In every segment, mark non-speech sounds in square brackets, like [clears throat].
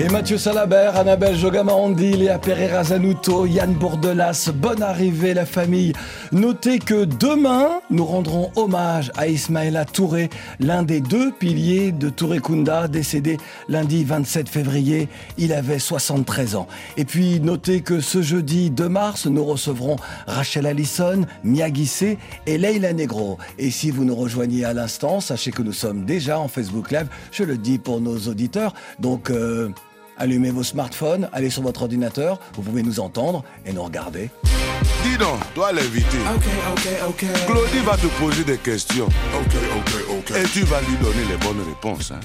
Et Mathieu Salabert, Annabelle Jogamandi, Léa Pereira Zanuto, Yann Bourdelas, bonne arrivée la famille. Notez que demain, nous rendrons hommage à Ismaïla Touré, l'un des deux piliers de Touré Kunda, décédé lundi 27 février. Il avait 73 ans. Et puis, notez que ce jeudi 2 mars, nous recevrons Rachel Allison, Mia Guissé et Leila Negro. Et si vous nous rejoignez à l'instant, sachez que nous sommes déjà en Facebook Live. Je le dis pour nos auditeurs. Donc, euh, Allumez vos smartphones, allez sur votre ordinateur, vous pouvez nous entendre et nous regarder. Dis donc, toi l'invité. Claudie va te poser des questions. Et tu vas lui donner les bonnes réponses. hein.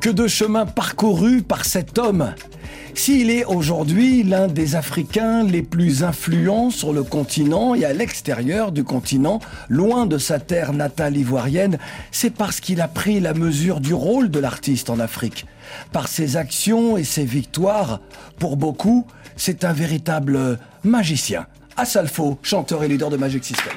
Que de chemin parcouru par cet homme S'il est aujourd'hui l'un des Africains les plus influents sur le continent et à l'extérieur du continent, loin de sa terre natale ivoirienne, c'est parce qu'il a pris la mesure du rôle de l'artiste en Afrique. Par ses actions et ses victoires, pour beaucoup, c'est un véritable magicien. Asalfo, chanteur et leader de Magic System.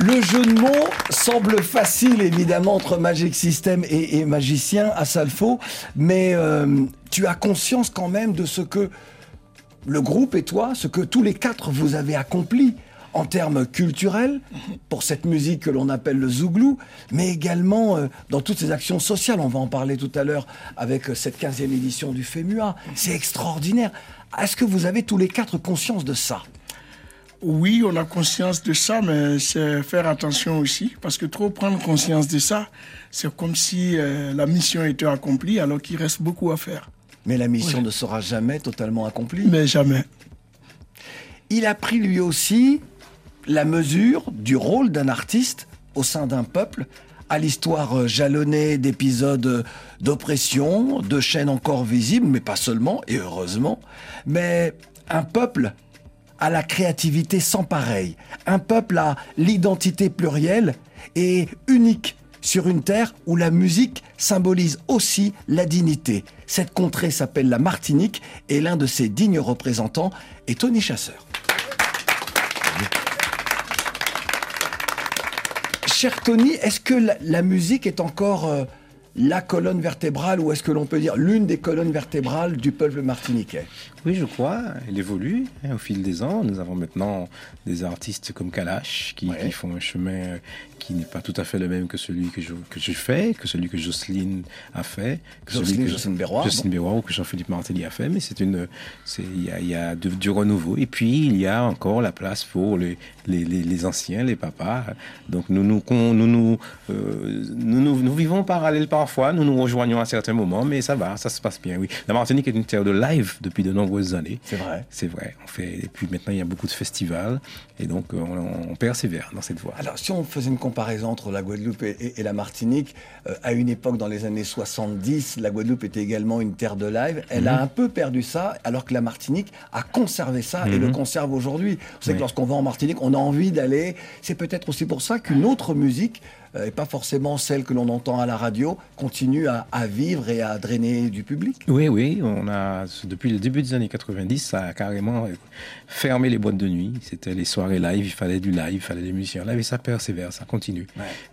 Le jeu de mots semble facile évidemment entre Magic System et, magicien à Salfo, mais euh, tu as conscience quand même de ce que le groupe et toi, ce que tous les quatre vous avez accompli en termes culturels pour cette musique que l'on appelle le zouglou, mais également euh, dans toutes ces actions sociales. On va en parler tout à l'heure avec euh, cette 15e édition du FEMUA. C'est extraordinaire. Est-ce que vous avez tous les quatre conscience de ça? Oui, on a conscience de ça, mais c'est faire attention aussi, parce que trop prendre conscience de ça, c'est comme si euh, la mission était accomplie, alors qu'il reste beaucoup à faire. Mais la mission ne sera jamais totalement accomplie. Mais jamais. Il a pris lui aussi la mesure du rôle d'un artiste au sein d'un peuple, à l'histoire euh, jalonnée d'épisodes euh, d'oppression, de chaînes encore visibles, mais pas seulement, et heureusement, mais un peuple à la créativité sans pareil, un peuple à l'identité plurielle et unique sur une terre où la musique symbolise aussi la dignité. Cette contrée s'appelle la Martinique et l'un de ses dignes représentants est Tony Chasseur. Cher Tony, est-ce que la, la musique est encore euh, la colonne vertébrale ou est-ce que l'on peut dire l'une des colonnes vertébrales du peuple martiniquais? Oui, je crois. Elle évolue hein, au fil des ans. Nous avons maintenant des artistes comme Kalash qui, Ouais. qui font un chemin euh, qui n'est pas tout à fait le même que celui que je, que je fais, que celui que Jocelyne a fait, que Jocelyne- celui que Jocelyne Berroir ou que Jean-Philippe Martelly a fait. Mais c'est une, il y a, il y a de- du renouveau. Et puis il y a encore la place pour les, les, les, les anciens, les papas. Donc nous nous nous nous, euh, nous, nous, nous vivons parallèle parfois. Nous nous rejoignons à certains moments, mais ça va, ça se passe bien. Oui, la Martinique est une terre de live depuis de nombreuses années. C'est vrai. C'est vrai. On fait, et puis maintenant, il y a beaucoup de festivals. Et donc, euh, on, on persévère dans cette voie. Alors, si on faisait une comparaison entre la Guadeloupe et, et- et la Martinique, euh, à une époque dans les années 70, la Guadeloupe était également une terre de live. Elle Mhm. a un peu perdu ça, alors que la Martinique a conservé ça et le conserve aujourd'hui. Vous savez Oui. que lorsqu'on va en Martinique, on a envie d'aller. C'est peut-être aussi pour ça qu'une autre musique, et pas forcément celle que l'on entend à la radio, continue à, à vivre et à drainer du public. Oui, oui, on a, depuis le début des années 90, ça a carrément euh, fermé les boîtes de nuit. C'était les soirées live, il fallait du live, il fallait des musiciens live et ça persévère, ça continue.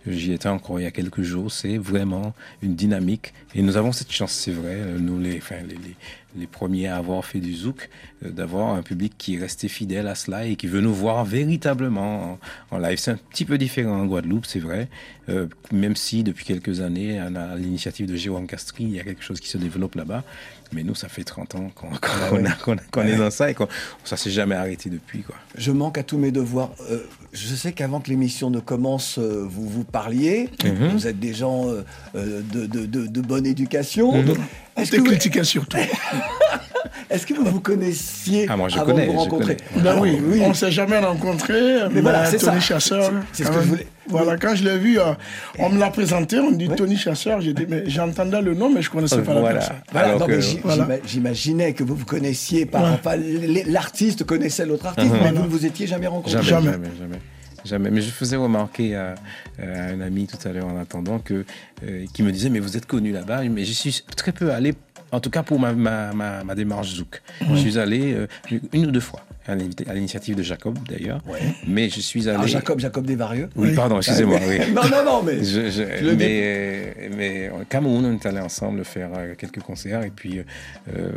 J'y étais encore il y a quelques jours, c'est vraiment une dynamique et nous avons cette chance, c'est vrai, euh, nous les, enfin, les, les, les premiers à avoir fait du zouk, euh, d'avoir un public qui est resté fidèle à cela et qui veut nous voir véritablement en, en live. C'est un petit peu différent en Guadeloupe, c'est vrai, euh, même si depuis quelques années, a l'initiative de Jérôme Castry, il y a quelque chose qui se développe là-bas. Mais nous, ça fait 30 ans qu'on qu'on a- [laughs] qu'on a- qu'on est dans ça et qu'on ça s'est jamais arrêté depuis. Quoi. Je manque à tous mes devoirs. Euh, je sais qu'avant que l'émission ne commence, euh, vous vous parliez. Mhm. Vous êtes des gens euh, euh, de, de- de- de bonne éducation. Mhm. Est-ce te que, vous, critiquait surtout. [laughs] est-ce que vous vous connaissiez Ah, moi, je avant connais, de vous je rencontrer. Ben oui, on ne s'est jamais rencontrés. Mais, voilà, c'est Tony ça. Chasseur. C'est- c'est ce quand que je même. voulais- Voilà, quand je l'ai vu, euh, on me l'a présenté, on me dit Tony Chasseur. J'ai dit, mais j'entendais le nom, mais je connaissais pas la Voilà. personne. Voilà, Alors non, que- mais j'y- voilà. j'ima- j'imaginais que vous vous connaissiez par Ouais. enfin, l- l'artiste connaissait l'autre artiste, Mhm. mais vous ne vous étiez jamais rencontrés. Jamais, Jamais. jamais, jamais. jamais. Mais je faisais remarquer à, à un ami tout à l'heure en attendant que, euh, qui me disait Mais vous êtes connu là-bas. Mais je suis très peu allé, en tout cas pour ma, ma, ma, ma démarche Zouk. Je suis allé euh, une ou deux fois, à l'initiative de Jacob d'ailleurs. Mais je suis allé. Alors, Jacob, Jacob Desvarieux. Oui, pardon, excusez-moi. oui. [laughs] non, non, non, mais. Je- je- le dis. mais, mais au Cameroun, on est allé ensemble faire euh, quelques concerts et puis euh,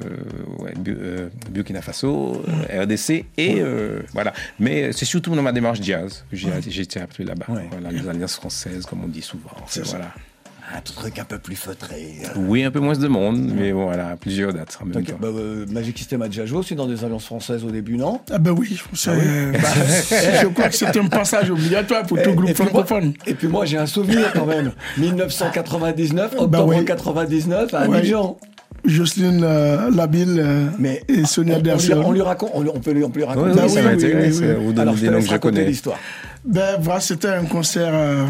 ouais, Bu- euh, Burkina Faso, euh, RDC et euh, voilà. Mais c'est surtout dans ma démarche jazz que j'ai été appelé là-bas. Ouais. Voilà, les alliances françaises, comme on dit souvent. C'est ça. Un truc un peu plus feutré. Oui, un peu moins de monde, mais voilà, plusieurs dates en même temps. bah, euh, Magic System a déjà joué aussi dans des alliances françaises au début, non? Ah ben oui, c'est- bah, [laughs] je crois que c'est un passage obligatoire pour tout Et- groupe et puis moi- francophone. Et puis moi, j'ai un souvenir quand même. [laughs] 1999, octobre Bah oui. 99, à Ouais. Abidjan. Jocelyne euh, Labille euh, Mais et Sonia on, on on lui raconte, on, peut lui, on peut lui raconter. Oui, oui, oui, ça oui, oui, oui. Alors, je des te noms laisse que je raconter connais. l'histoire. Ben voilà, c'était un concert euh,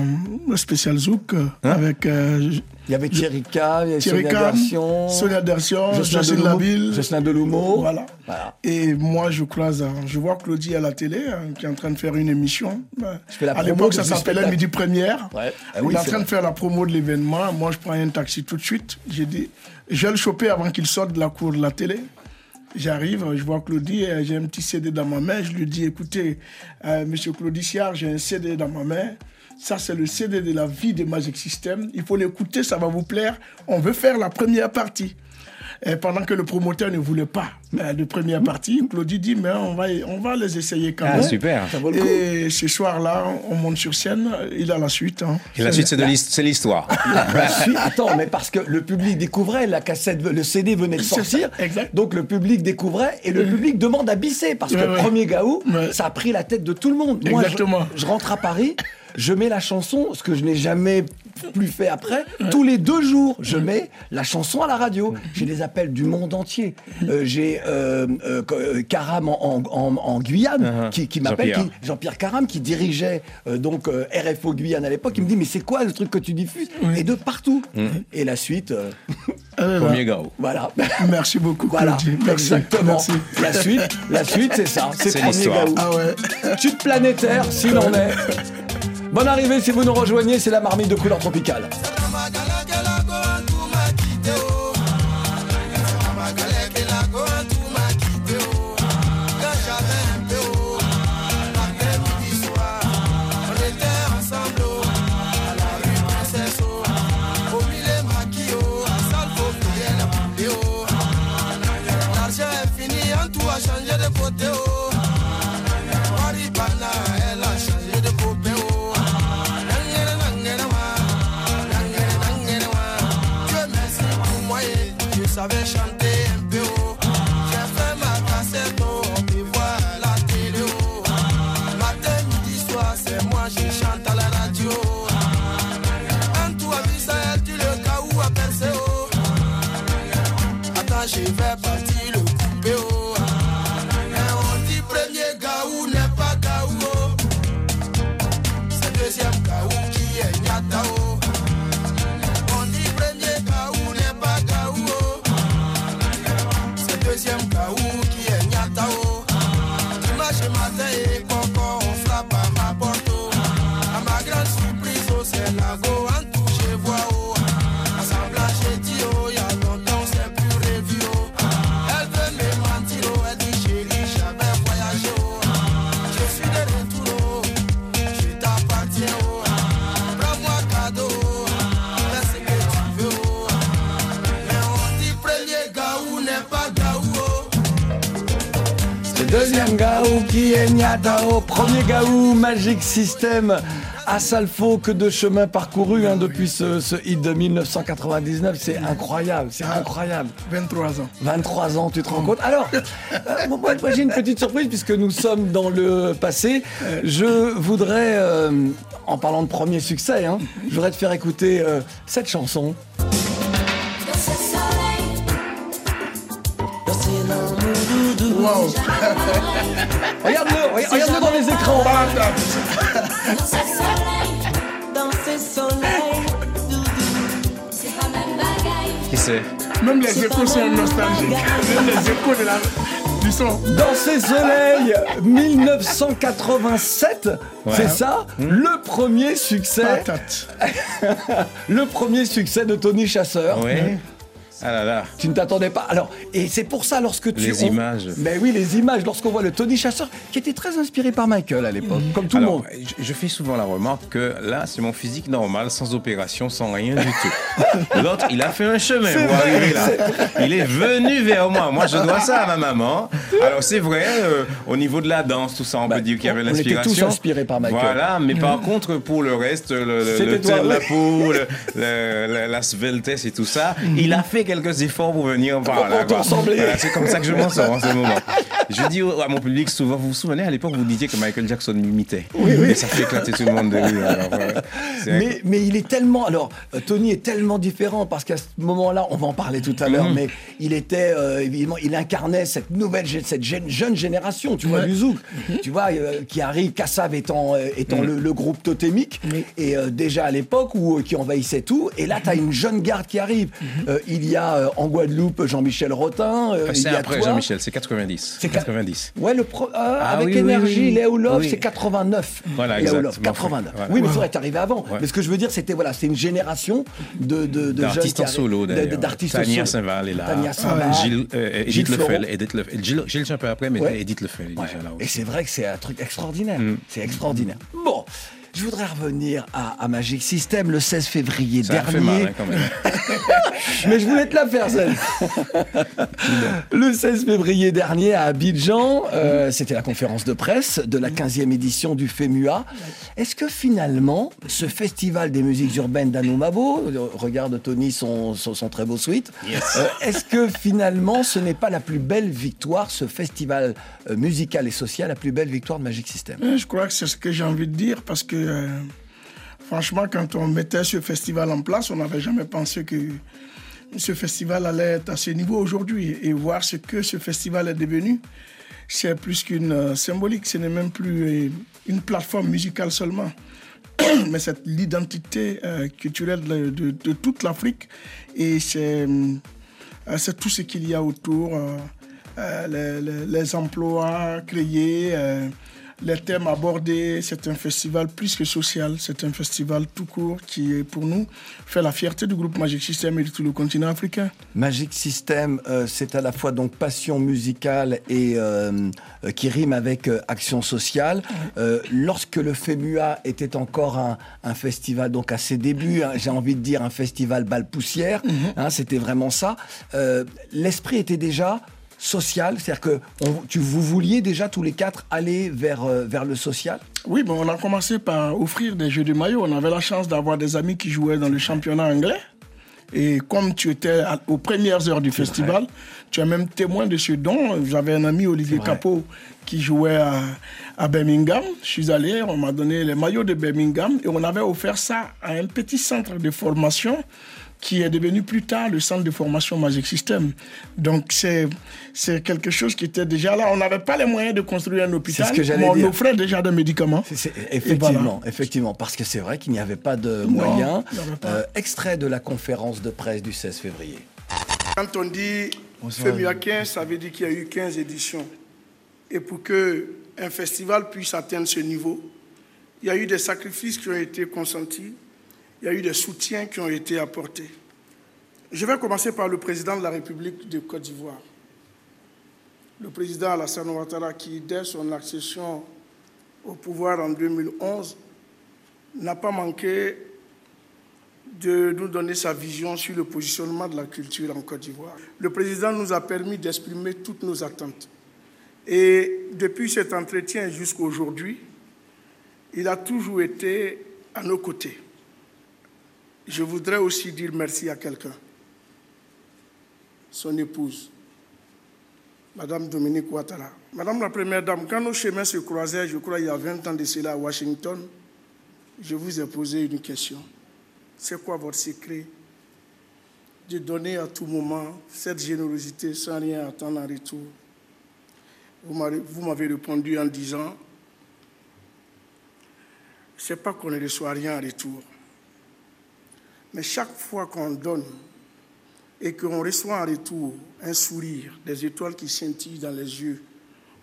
spécial Zouk euh, Hein? avec euh, Il y avait Thierry K, il y avait Thierry Sonia Dersion, Sonia Dersier, Jocelyn Jocelyne Labille. Jocelyn Delumeau. Voilà. Voilà. Et moi, je croise, je vois Claudie à la télé, hein, qui est en train de faire une émission. Ben, fais la à l'époque, ça s'appelait. Midi Première. Ouais. Ah Il oui, est en train de faire la promo de l'événement. Moi, je prends un taxi tout de suite. J'ai dit, je vais le choper avant qu'il sorte de la cour de la télé. J'arrive, je vois Claudie, euh, j'ai un petit CD dans ma main. Je lui dis, écoutez, euh, monsieur Claudie Siard, j'ai un CD dans ma main. Ça, c'est le CD de la vie de Magic System. Il faut l'écouter, ça va vous plaire. On veut faire la première partie. Et pendant que le promoteur ne voulait pas euh, de première partie, Claudie dit, mais on va, on va les essayer quand Ah, même. super. Ça vaut le coup. Et ce soir-là, on monte sur scène. Il a la suite. hein. Et la suite, c'est l'histoire. [laughs] Attends, mais parce que le public découvrait, la cassette, le CD venait de sortir, ça, exact. donc le public découvrait et le public demande à bisser parce que Ouais, le ouais. premier Gaou, Ouais. ça a pris la tête de tout le monde. Moi, je- Exactement. je, rentre à Paris, je mets la chanson, ce que je n'ai jamais plus fait après. Tous les deux jours, je mets la chanson à la radio. J'ai des appels du monde entier. Euh, J'ai euh, euh, Karam en, en- en- en Guyane Uh-huh. qui, qui m'appelle, Jean-Pierre. Caram qui dirigeait donc RFO Guyane à l'époque, il me dit mais c'est quoi le truc que tu diffuses? Et de partout. Et la suite, Euh, [laughs] Premier gars. voilà. [laughs] Merci beaucoup, Voilà. Merci. exactement. Merci. La suite, la suite, c'est ça. C'est l'histoire. Ah ouais. Tube planétaire, s'il en est. [laughs] Bonne arrivée si vous nous rejoignez, c'est la marmite de couleur tropicale. Deuxième Gaou qui est Nyatao. Premier Gaou, Magic System. À Salfo, que de chemin parcouru hein, depuis ce, ce hit de 1999. C'est incroyable, c'est incroyable. 23 ans. 23 ans, tu te rends compte? Alors, euh, moi, moi, j'ai une petite surprise puisque nous sommes dans le passé. Je voudrais, euh, en parlant de premier succès, hein, je voudrais te faire écouter euh, cette chanson. Wow. [laughs] Regarde-le, regarde- regarde-le dans [laughs] les écrans. Qui c'est? Même les échos sont nostalgiques. Même les échos de la. du son. Dans ces soleils, 1987, c'est ça Le premier succès. Patate. [laughs] le premier succès de Tony Chasseur. Oui. Ah là là. Tu ne t'attendais pas. Alors, et c'est pour ça lorsque tu. Les on- images. Mais oui, les images. Lorsqu'on voit le Tony Chasseur, qui était très inspiré par Michael à l'époque, comme tout le monde. je, je fais souvent la remarque que là, c'est mon physique normal, sans opération, sans rien du tout. [laughs] L'autre, il a fait un chemin pour arriver là. Il est venu vers moi. Moi, je dois ça à ma maman. Alors, c'est vrai, euh, au niveau de la danse, tout ça, on Bah, peut dire qu'il y avait on était tous l'inspiration. inspirés par Michael. Voilà, mais par contre, pour le reste, le, le, teint de la peau, le- la sveltesse et tout ça, il a fait quelques efforts pour venir par là. Voilà, c'est comme ça que je m'en sors en ce moment. [laughs] Je dis à mon public souvent, vous vous souvenez, à l'époque, vous disiez que Michael Jackson m'imitait. Et ça fait éclater tout le monde de rire. euh, Mais, mais il est tellement. Alors, euh, Tony est tellement différent parce qu'à ce moment-là, on va en parler tout à l'heure, Mhm. mais il était euh, évidemment, il incarnait cette nouvelle, cette jeune, génération, tu vois, du zouk, tu vois, euh, qui arrive, Kassav étant, étant Mhm. le, le groupe totémique, et déjà à l'époque où qui envahissait tout, et là, tu as une jeune garde qui arrive. Il y a en Guadeloupe Jean-Michel Rotin, il C'est après. Jean-Michel, c'est 90. C'est qua- 90. Ouais, le pro- euh, Ah avec oui, énergie, oui. Léo Love, Oui. c'est 89. Voilà, Léo. Love, Bon, 89. voilà. Oui, mais c'est vrai, t'es arrivé avant. Ouais. Mais ce que je veux dire, c'était voilà, c'est une génération de, de, de D'artistes en solo d'ailleurs. d'artistes Tania. Saint-Val est là. Tania Saint-Val. Gilles, euh, Gilles Edith Lefel. Edith Lefel. Gilles, Gilles un peu après, mais Ouais. Edith Lefel est Ouais. déjà là Et c'est vrai que c'est un truc extraordinaire. Mm. C'est extraordinaire. Bon, je voudrais revenir à, à Magic System le 16 février Ça fait dernier. mal hein, quand même. [laughs] Mais je voulais te la faire, celle. [laughs] le 16 février dernier à Abidjan, euh, c'était la conférence de presse de la 15e édition du FEMUA. Est-ce que finalement, ce festival des musiques urbaines d'Anoumabo, euh, regarde Tony son, son, son très beau suite, euh, est-ce que finalement ce n'est pas la plus belle victoire, ce festival musical et social, la plus belle victoire de Magic System? Je crois que c'est ce que j'ai envie de dire parce que, euh, franchement, quand on mettait ce festival en place, on n'avait jamais pensé que ce festival allait être à ce niveau aujourd'hui. Et voir ce que ce festival est devenu, c'est plus qu'une euh, symbolique. Ce n'est même plus euh, une plateforme musicale seulement. [clears throat] Mais c'est l'identité culturelle de, toute l'Afrique. Et c'est tout ce qu'il y a autour. les, emplois créés, les thèmes abordés. C'est un festival plus que social. C'est un festival tout court qui, est, pour nous, fait la fierté du groupe Magic System et de tout le continent africain. Magic System, euh, c'est à la fois donc passion musicale et euh, euh, qui rime avec euh, action sociale. Lorsque le FEMUA était encore un, un festival donc à ses débuts, hein, j'ai envie de dire un festival balle poussière, hein, c'était vraiment ça. L'esprit était déjà social, c'est-à-dire que on- tu, vous vouliez déjà tous les quatre aller vers, euh, vers le social? Oui, bon, on a commencé par offrir des jeux de maillot. On avait la chance d'avoir des amis qui jouaient dans le championnat anglais. Et comme tu étais à- aux premières heures du festival, tu es même témoin de ce don. J'avais un ami, Olivier. Capot, qui jouait à, à Birmingham. Je suis allé, on m'a donné les maillots de Birmingham et on avait offert ça à un petit centre de formation qui est devenu plus tard le centre de formation Magic System. Donc c'est c'est quelque chose qui était déjà là. On n'avait pas les moyens de construire un hôpital, ce que mais on dire. offrait déjà des médicaments. C'est- c'est- Et effectivement, voilà. effectivement, parce que c'est vrai qu'il n'y avait pas de moyens. pas. Euh, extrait de la conférence de presse du 16 février. Quand on dit FEMUA 15, ça veut dire qu'il y a eu 15 éditions. Et pour que un festival puisse atteindre ce niveau, il y a eu des sacrifices qui ont été consentis, il y a eu des soutiens qui ont été apportés. Je vais commencer par le président de la République de Côte d'Ivoire, le président Alassane Ouattara, qui, dès son accession au pouvoir en 2011, n'a pas manqué de nous donner sa vision sur le positionnement de la culture en Côte d'Ivoire. Le président nous a permis d'exprimer toutes nos attentes. Et depuis cet entretien jusqu'à aujourd'hui, il a toujours été à nos côtés. Je voudrais aussi dire merci à quelqu'un, son épouse, Madame Dominique Ouattara. Madame la Première Dame, quand nos chemins se croisaient, je crois il y a 20 ans de cela à Washington, je vous ai posé une question. C'est quoi votre secret de donner à tout moment cette générosité sans rien attendre en retour? Vous m'avez- répondu en disant, c'est pas qu'on ne reçoit rien en retour, mais chaque fois qu'on donne et qu'on reçoit en retour un sourire, des étoiles qui scintillent dans les yeux,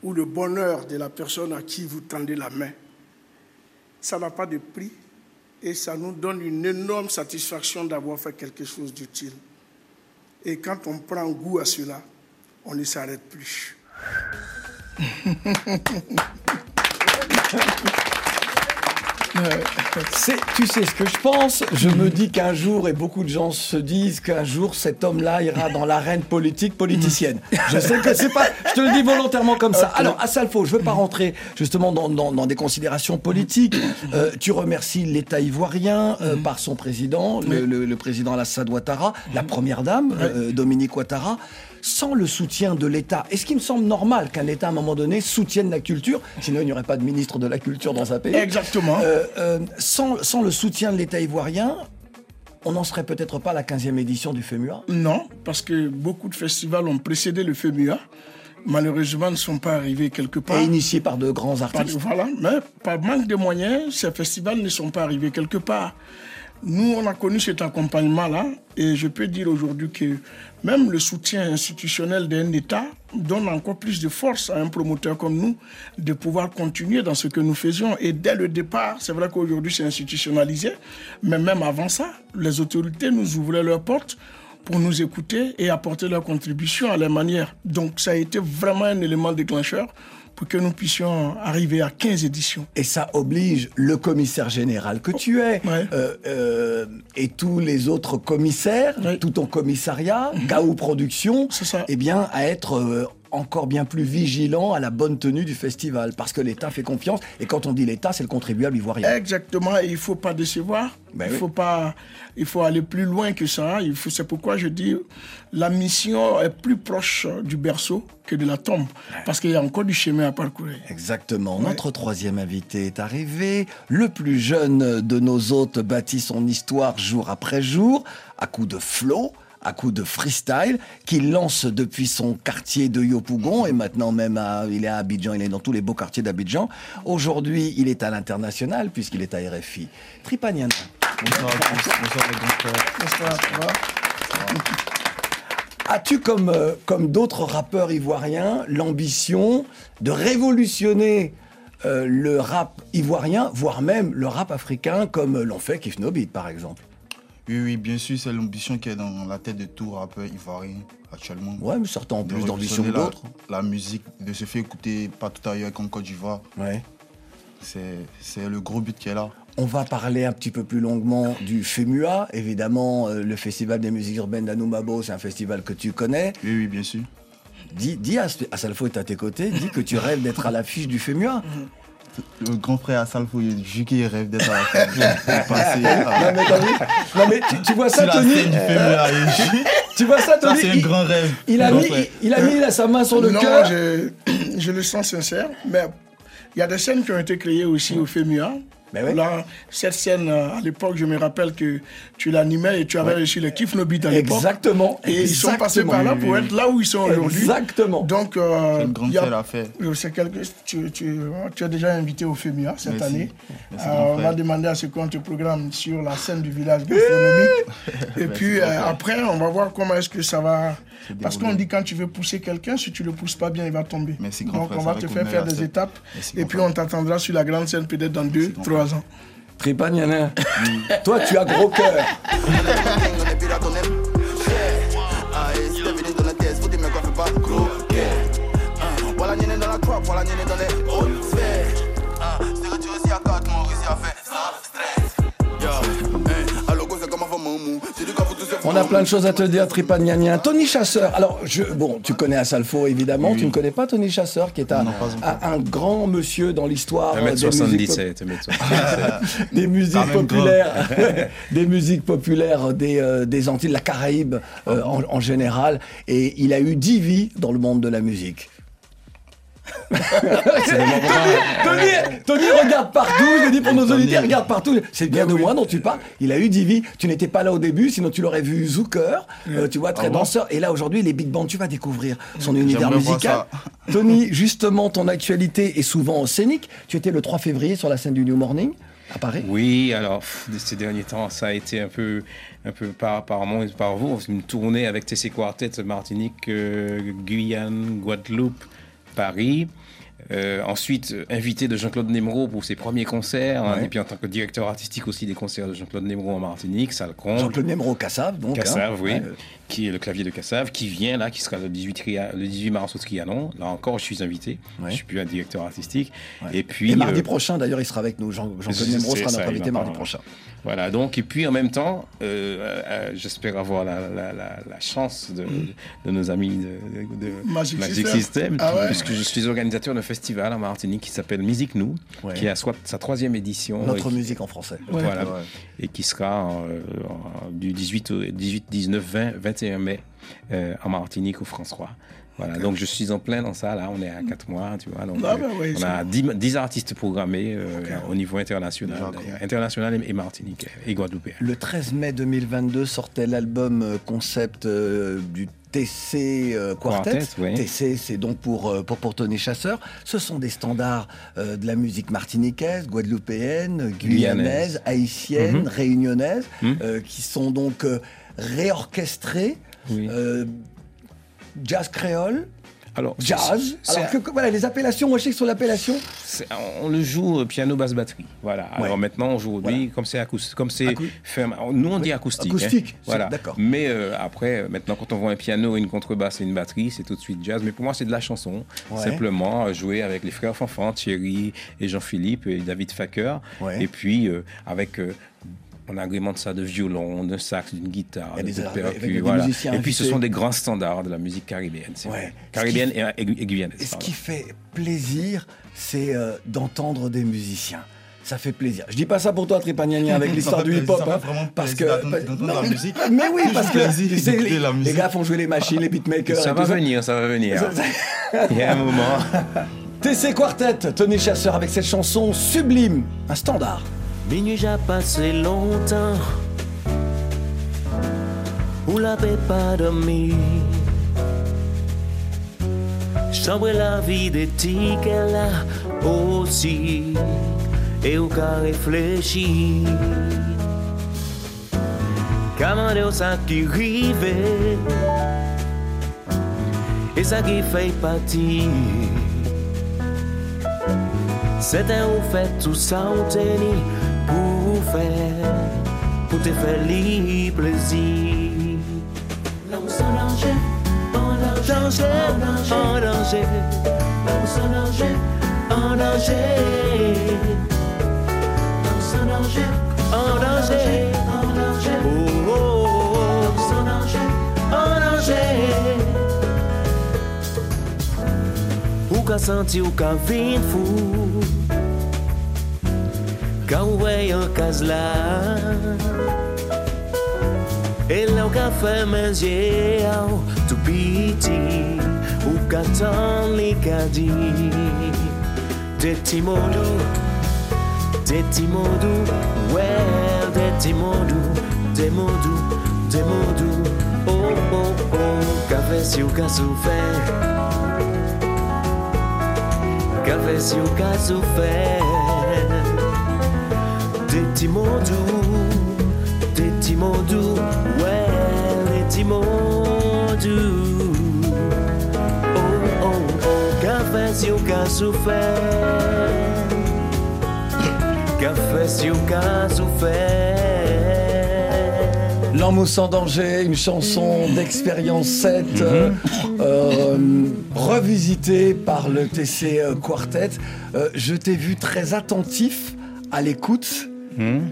ou le bonheur de la personne à qui vous tendez la main, ça n'a pas de prix et ça nous donne une énorme satisfaction d'avoir fait quelque chose d'utile. Et quand on prend goût à cela, on ne s'arrête plus. [laughs] Tu sais ce que je pense Je me dis qu'un jour, et beaucoup de gens se disent qu'un jour, cet homme-là ira dans l'arène politique politicienne. Je sais que c'est pas, je te le dis volontairement comme ça. Alors, Assalfo, je veux pas rentrer justement dans, dans, dans des considérations politiques. Euh, tu remercies l'État ivoirien euh, par son président, le, le, le président Alassane Ouattara, la première dame, euh, Dominique Ouattara sans le soutien de l'État. Et ce qui me semble normal qu'un État, à un moment donné, soutienne la culture, sinon il n'y aurait pas de ministre de la culture dans un pays. Exactement. Euh, euh, sans, sans le soutien de l'État ivoirien, on n'en serait peut-être pas à la 15e édition du FEMUA Non, parce que beaucoup de festivals ont précédé le FEMUA. Malheureusement, ne sont pas arrivés quelque part. Et initiés par de grands Par- artistes. voilà, mais par manque de moyens, ces festivals ne sont pas arrivés quelque part. Nous, on a connu cet accompagnement-là, et je peux dire aujourd'hui que même le soutien institutionnel d'un État donne encore plus de force à un promoteur comme nous de pouvoir continuer dans ce que nous faisions. Et dès le départ, c'est vrai qu'aujourd'hui c'est institutionnalisé, mais même avant ça, les autorités nous ouvraient leurs portes pour nous écouter et apporter leur contribution à leur manière. Donc ça a été vraiment un élément déclencheur pour que nous puissions arriver à 15 éditions. Et ça oblige le commissaire général que tu es Ouais. euh, euh, et tous les autres commissaires, Ouais. tout ton commissariat, Gaou Productions, C'est ça. eh bien, à être euh, encore bien plus vigilant à la bonne tenue du festival. Parce que l'État fait confiance. Et quand on dit l'État, c'est le contribuable ivoirien. Exactement, et il faut pas décevoir. Ben il oui. faut pas, il faut aller plus loin que ça. Il faut, c'est pourquoi je dis, la mission est plus proche du berceau que de la tombe, parce qu'il y a encore du chemin à parcourir. Exactement. Notre troisième invité est arrivé. Le plus jeune de nos hôtes bâtit son histoire jour après jour, à coup de flow, à coup de freestyle, qu'il lance depuis son quartier de Yopougon et maintenant même à- il est à Abidjan, il est dans tous les beaux quartiers d'Abidjan. Aujourd'hui, il est à l'international puisqu'il est à RFI. Tripaniana. Bonsoir, bonsoir. Bonsoir, ça va? As-tu, comme, euh, comme d'autres rappeurs ivoiriens, l'ambition de révolutionner euh, le rap ivoirien, voire même le rap africain, comme l'ont fait Kif No Beat, par exemple? Oui, oui, bien sûr, c'est l'ambition qui est dans la tête de tout rappeur ivoirien actuellement. Ouais, mais certains ont De plus d'ambition que la- d'autres. La, musique, de se faire écouter partout ailleurs qu'en Côte d'Ivoire. Ouais. C'est c'est le gros but qui est là. On va parler un petit peu plus longuement du FEMUA. Évidemment, euh, le Festival des musiques urbaines d'Anoumabo, c'est un festival que tu connais. Oui, oui, bien sûr. Dis, dis à, à Salfo est à tes côtés, dis que tu rêves d'être à l'affiche du FEMUA. Le grand frère il dit qu'il rêve d'être à la fin. [laughs] Non à- mais, Non, mais tu, tu vois ça, Tony [laughs] Tu vois ça, Tony c'est un grand rêve. il a mis, il, il a mis là, sa main sur le cœur. je, je le sens sincère, mais il y a des scènes qui ont été créées aussi au FEMUA. Ben oui. Là, cette scène, euh, à l'époque, je me rappelle que tu l'animais et tu avais reçu les Kif No Beat à l'époque. Exactement. Et ils sont passés par là pour être là où ils sont aujourd'hui. Exactement. Donc, euh, C'est une grande il y a-. Euh, quelque- tu, tu, tu es déjà invité au FEMIA cette Merci. année. Merci, Euh, on va demander à ce qu'on te programme sur la scène du village gastronomique. Et puis euh, après, on va voir comment est-ce que ça va. Parce qu'on dit quand tu veux pousser quelqu'un, si tu le pousses pas bien, il va tomber. Merci, grand Donc frère, on va te faire faire des étapes. Et puis on t'attendra sur la grande scène peut-être dans deux, grand trois ans. Tripaniana. [laughs] Toi, tu as gros cœur. Voilà, Nene dans la trap, voilà, Nene dans les hautes sphères. On a plein de choses à te dire, Tripaniania. Tony Chasseur. Alors, je, bon, tu connais Assalfo, évidemment. Tu ne connais pas Tony Chasseur, qui est un, Non, pas encore. un, un grand monsieur dans l'histoire des musiques, 1m77, 1m77. [laughs] des musiques populaires, [laughs] des musiques populaires des, euh, des Antilles, de la Caraïbe euh, en, en général. Et il a eu dix vies dans le monde de la musique. Tony, Tony regarde partout, je le dis pour nos auditeurs, regarde partout. C'est bien de moi dont tu parles. Il a eu Divi. Tu n'étais pas là au début, sinon tu l'aurais vu Zucker, euh, tu vois, très Ah bon danseur. Et là, aujourd'hui, les big bands, tu vas découvrir son univers musical. [laughs] Tony, justement, ton actualité est souvent scénique. Tu étais le 3 février sur la scène du New Morning à Paris. Oui, alors pff, ces derniers temps, ça a été un peu, un peu par, par moi et par vous, une tournée avec TC Quartet, Martinique, euh, Guyane, Guadeloupe, Paris. Euh, ensuite, euh, invité de Jean-Claude Nemro pour ses premiers concerts, hein, et puis en tant que directeur artistique aussi des concerts de Jean-Claude Nemro en Martinique, ça le compte. Jean-Claude Nemro Cassav, donc. hein. Cassav, oui, Ouais. qui est le clavier de Cassav, qui vient là, qui sera le 18, Tria- le 18 mars au Trianon. Là encore, je suis invité. Ouais. Je suis plus un directeur artistique. Et puis Et mardi euh, prochain, d'ailleurs, il sera avec nous. Jean- Jean-Claude je Nemro sera notre invité mardi prochain. Voilà, donc, et puis en même temps, euh, euh, j'espère avoir la, la- la- la chance de, de nos amis de, de Magic Magic System. System, Ah ouais puisque je suis organisateur d'un festival en Martinique qui s'appelle Musique Nous, Ouais. qui a soit sa troisième édition. Notre et musique en français. Voilà, et qui sera euh, en- du 18, au- 18, 19, 20, 21 mai euh, en Martinique au François. Voilà, donc je suis en plein dans ça, là, on est à 4 mois, tu vois. Donc, Ah euh, ben oui, on a 10, 10 artistes programmés euh, au niveau international, international et, Martinique et Guadeloupe. Le 13 mai 2022 sortait l'album euh, concept euh, du TC euh, Quartet. Quartet, oui. TC, c'est donc pour, euh, pour, pour Tony Chasseur. Ce sont des standards euh, de la musique martiniquaise, guadeloupéenne, guyanaise, haïtienne, Mhm. réunionnaise, Mhm. euh, qui sont donc euh, réorchestrés. Oui. Jazz créole, Alors, jazz. Alors que, voilà, les appellations, moi je sais que sur l'appellation, on le joue euh, piano, basse, batterie. Voilà. Alors maintenant, aujourd'hui, Voilà. comme c'est acoustique, comme c'est Acou- nous on dit acoustique. hein. acoustique, c'est- Voilà. d'accord. Mais euh, après, euh, maintenant, quand on voit un piano, une contrebasse et une batterie, c'est tout de suite jazz. Mais pour moi, c'est de la chanson. Ouais. Simplement jouer avec les frères Fanfan, Thierry et Jean-Philippe et David Facker. Ouais. Et puis euh, avec euh, on agrémente ça de violon, de sax, d'une guitare, de percus, voilà. Et puis ce sont des grands standards de la musique caribéenne. Ouais. Caribéenne et, et, et guyanaise. Et ce pardon. qui fait plaisir, c'est euh, d'entendre des musiciens. Ça fait plaisir. Je dis pas ça pour toi, Tripagnagna, avec Ça [laughs] l'histoire du hip-hop. ça hein, vraiment parce que non, la musique. Mais oui, [laughs] parce que les, la les gars font jouer les machines, les beatmakers. Ça et va tout venir, ça va venir. Il y a un moment. [laughs] TC Quartet, Tony Chasseur avec cette chanson sublime, un standard. Minuit j'ai passé longtemps Où la paix pas dormi. Chambre la vie des tickets là aussi Et où qu'a réfléchi. Commandé au ça qui rivait Et ça qui fait partie c'était où fait tout ça on tenu pour faire Pour te faire libre plaisir. Où c'est danger, en danger, en danger. C'est danger, en danger. Où c'est danger, en danger, en danger. Oh, oh, oh, c'est danger, en danger. Ou ka senti ou vin fou Gau veio casar El au cafè més lleu Tu piti U catan li cadi modu deti modu Well, deti modu deti modu, de modu. Oh, oh, oh Cafè si u fè Cafè si u fè De ti modou Well, de ti modou De modou, de modou Oh, oh, oh Ka fè si ka souffert Café si Ouais, Oh, oh, oh Café Café caso fé L'homme sans danger, une chanson d'expérience 7, euh, euh, revisitée par le TC Quartet. Euh, je t'ai vu très attentif à l'écoute.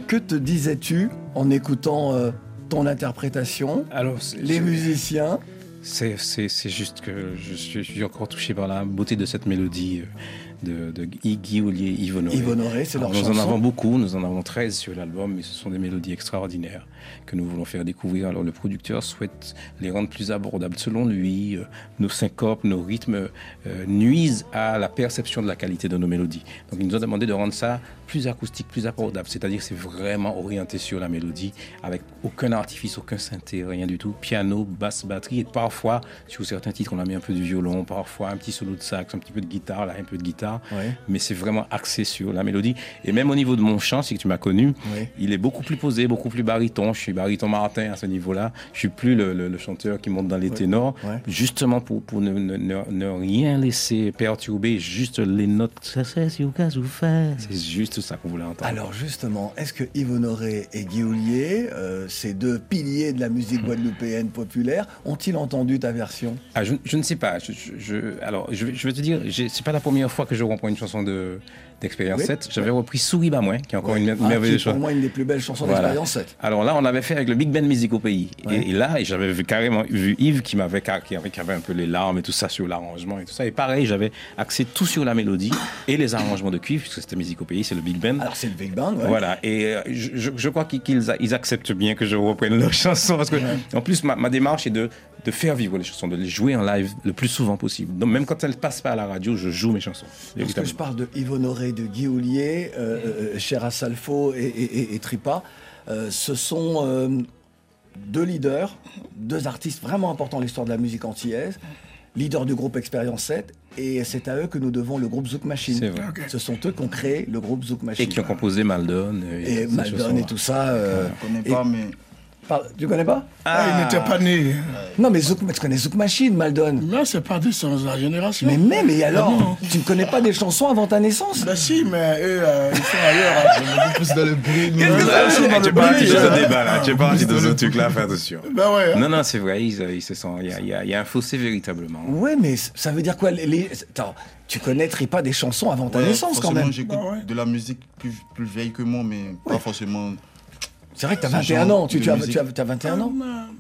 Que te disais-tu en écoutant euh, ton interprétation Alors, Les musiciens? C'est, c'est, c'est juste que je suis, je suis encore touché par la beauté de cette mélodie. de, de Guy Houllier et Yves Honoré. Yves Honoré, c'est leur Nous en avons beaucoup, nous en avons 13 sur l'album, mais ce sont des mélodies extraordinaires que nous voulons faire découvrir. Alors le producteur souhaite les rendre plus abordables. Selon lui, euh, nos syncopes, nos rythmes euh, nuisent à la perception de la qualité de nos mélodies. Donc il nous a demandé de rendre ça plus acoustique, plus abordable. C'est-à-dire que c'est vraiment orienté sur la mélodie, avec aucun artifice, aucun synthé, rien du tout. Piano, basse, batterie, et parfois, sur certains titres, on a mis un peu de violon, parfois un petit solo de sax, un petit peu de guitare, là, un peu de guitare. Ouais. Mais c'est vraiment axé sur la mélodie. Et même au niveau de mon chant, si tu m'as connu, Ouais. il est beaucoup plus posé, beaucoup plus baryton. Je suis baryton Martin à ce niveau-là. Je suis plus le, le- le chanteur qui monte dans les ténors. Justement pour, pour ne, ne- ne- ne rien laisser perturber, juste les notes. Ça, c'est si C'est ça qu'on voulait entendre. Alors justement, est-ce que Yves Honoré et Guy Houllier, euh, ces deux piliers de la musique guadeloupéenne populaire, ont-ils entendu ta version? Ah, je, je ne sais pas. Je, je- je- alors, je, vais- te dire, c'est pas la première fois que je reprends une chanson de d'Expérience Oui. 7. J'avais repris Souris Bamouin, qui est encore une Ah, merveilleuse est pour chanson. moi une des plus belles chansons Voilà. d'Expérience 7. Alors là, on avait fait avec le Big Band Music au pays. Et, et là, j'avais vu carrément vu Yves qui m'avait qui avait, qui avait un peu les larmes et tout ça sur l'arrangement et tout ça. Et pareil, j'avais axé tout sur la mélodie et les arrangements de cuivre, puisque c'était Music au pays, c'est le Big Band. Alors c'est le Big Bang, ouais. Voilà, et euh, je, je- je crois qu'ils ils acceptent bien que je reprenne leurs [laughs] chansons, parce que, en plus, ma, ma démarche est de, de faire vivre les chansons, de les jouer en live le plus souvent possible. Donc, même quand elles passent pas à la radio, je joue mes chansons. Lorsque je parle de Yves Honoré, de Guy Houllier, euh, euh, Cher Assalfo et, et- et- et Tripa, euh, ce sont euh, deux leaders, deux artistes vraiment importants dans l'histoire de la musique antillaise, leaders du groupe Expérience 7, et c'est à eux que nous devons le groupe Zouk Machine. C'est vrai. Ce sont eux qui ont créé le groupe Zouk Machine. Et qui ont composé Maldon. Et Maldon et tout ça. euh, Je connais et- pas, mais. Par- Tu connais pas Ah, il n'était pas né. Non, mais Zouk, tu connais Zouk Machine, Maldon. Non, c'est pas de son génération. Mais mais, mais alors, Ah non. tu ne connais pas des chansons avant ta naissance Bah si, mais eux, euh, ils sont ailleurs. hein. Plus dans le bruit. mais- Qu'est-ce que ça, c'est dans Tu es parti dans hein. un débat là, tu es parti dans un truc là, fais attention. Bah ouais. hein. Non, non, c'est vrai, ils, ils se sont, il y a, y y un fossé véritablement. Ouais, mais ça veut dire quoi les, les- Attends, tu connaîtrais pas des chansons avant ta Ouais, naissance quand même J'écoute Ah ouais. de la musique plus, plus vieille que moi, mais pas forcément. C'est vrai que t'as Ce 21 genre ans, tu, as, tu as- tu as 21 ans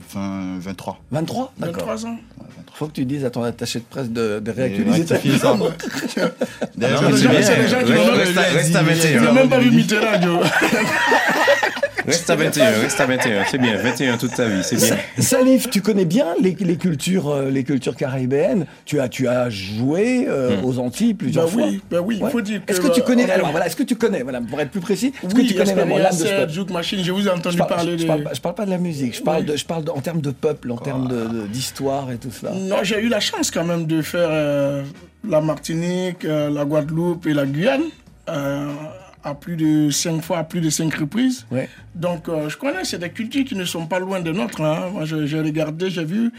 Enfin, 23. 23 D'accord. 23 ans. Faut que tu dises à ton attaché de presse de, réactualiser ta rectifier ça. [laughs] Non, D'ailleurs, c'est les gens qui reste- à- même reste à dit, 21. J'ai même pas vu Mitterrand. [laughs] Reste à 21, reste à 21, c'est bien, 21 toute ta vie, c'est bien. Salif, tu connais bien les, les cultures, euh, les cultures caribéennes. Tu as, tu as joué euh, aux Antilles plusieurs Bah fois. oui, bah oui, il Ouais. faut dire que. Est-ce que tu connais euh, Alors voilà, est-ce que tu connais Voilà, pour être plus précis, est-ce Oui, que tu connais vraiment l'âme de ce peuple Zouk Machine, je vous ai entendu je parle, parler je, de. parle pas, je parle pas de la musique, je parle, de, je parle de- en termes de peuple, en termes de- de- d'histoire et tout cela. Non, j'ai eu la chance quand même de faire euh, la Martinique, euh, la Guadeloupe et la Guyane. À plus de cinq fois, à plus de cinq reprises. Ouais. Donc, euh, je connais, c'est des cultures qui ne sont pas loin de nôtres. hein. Moi, j'ai regardé, j'ai vu,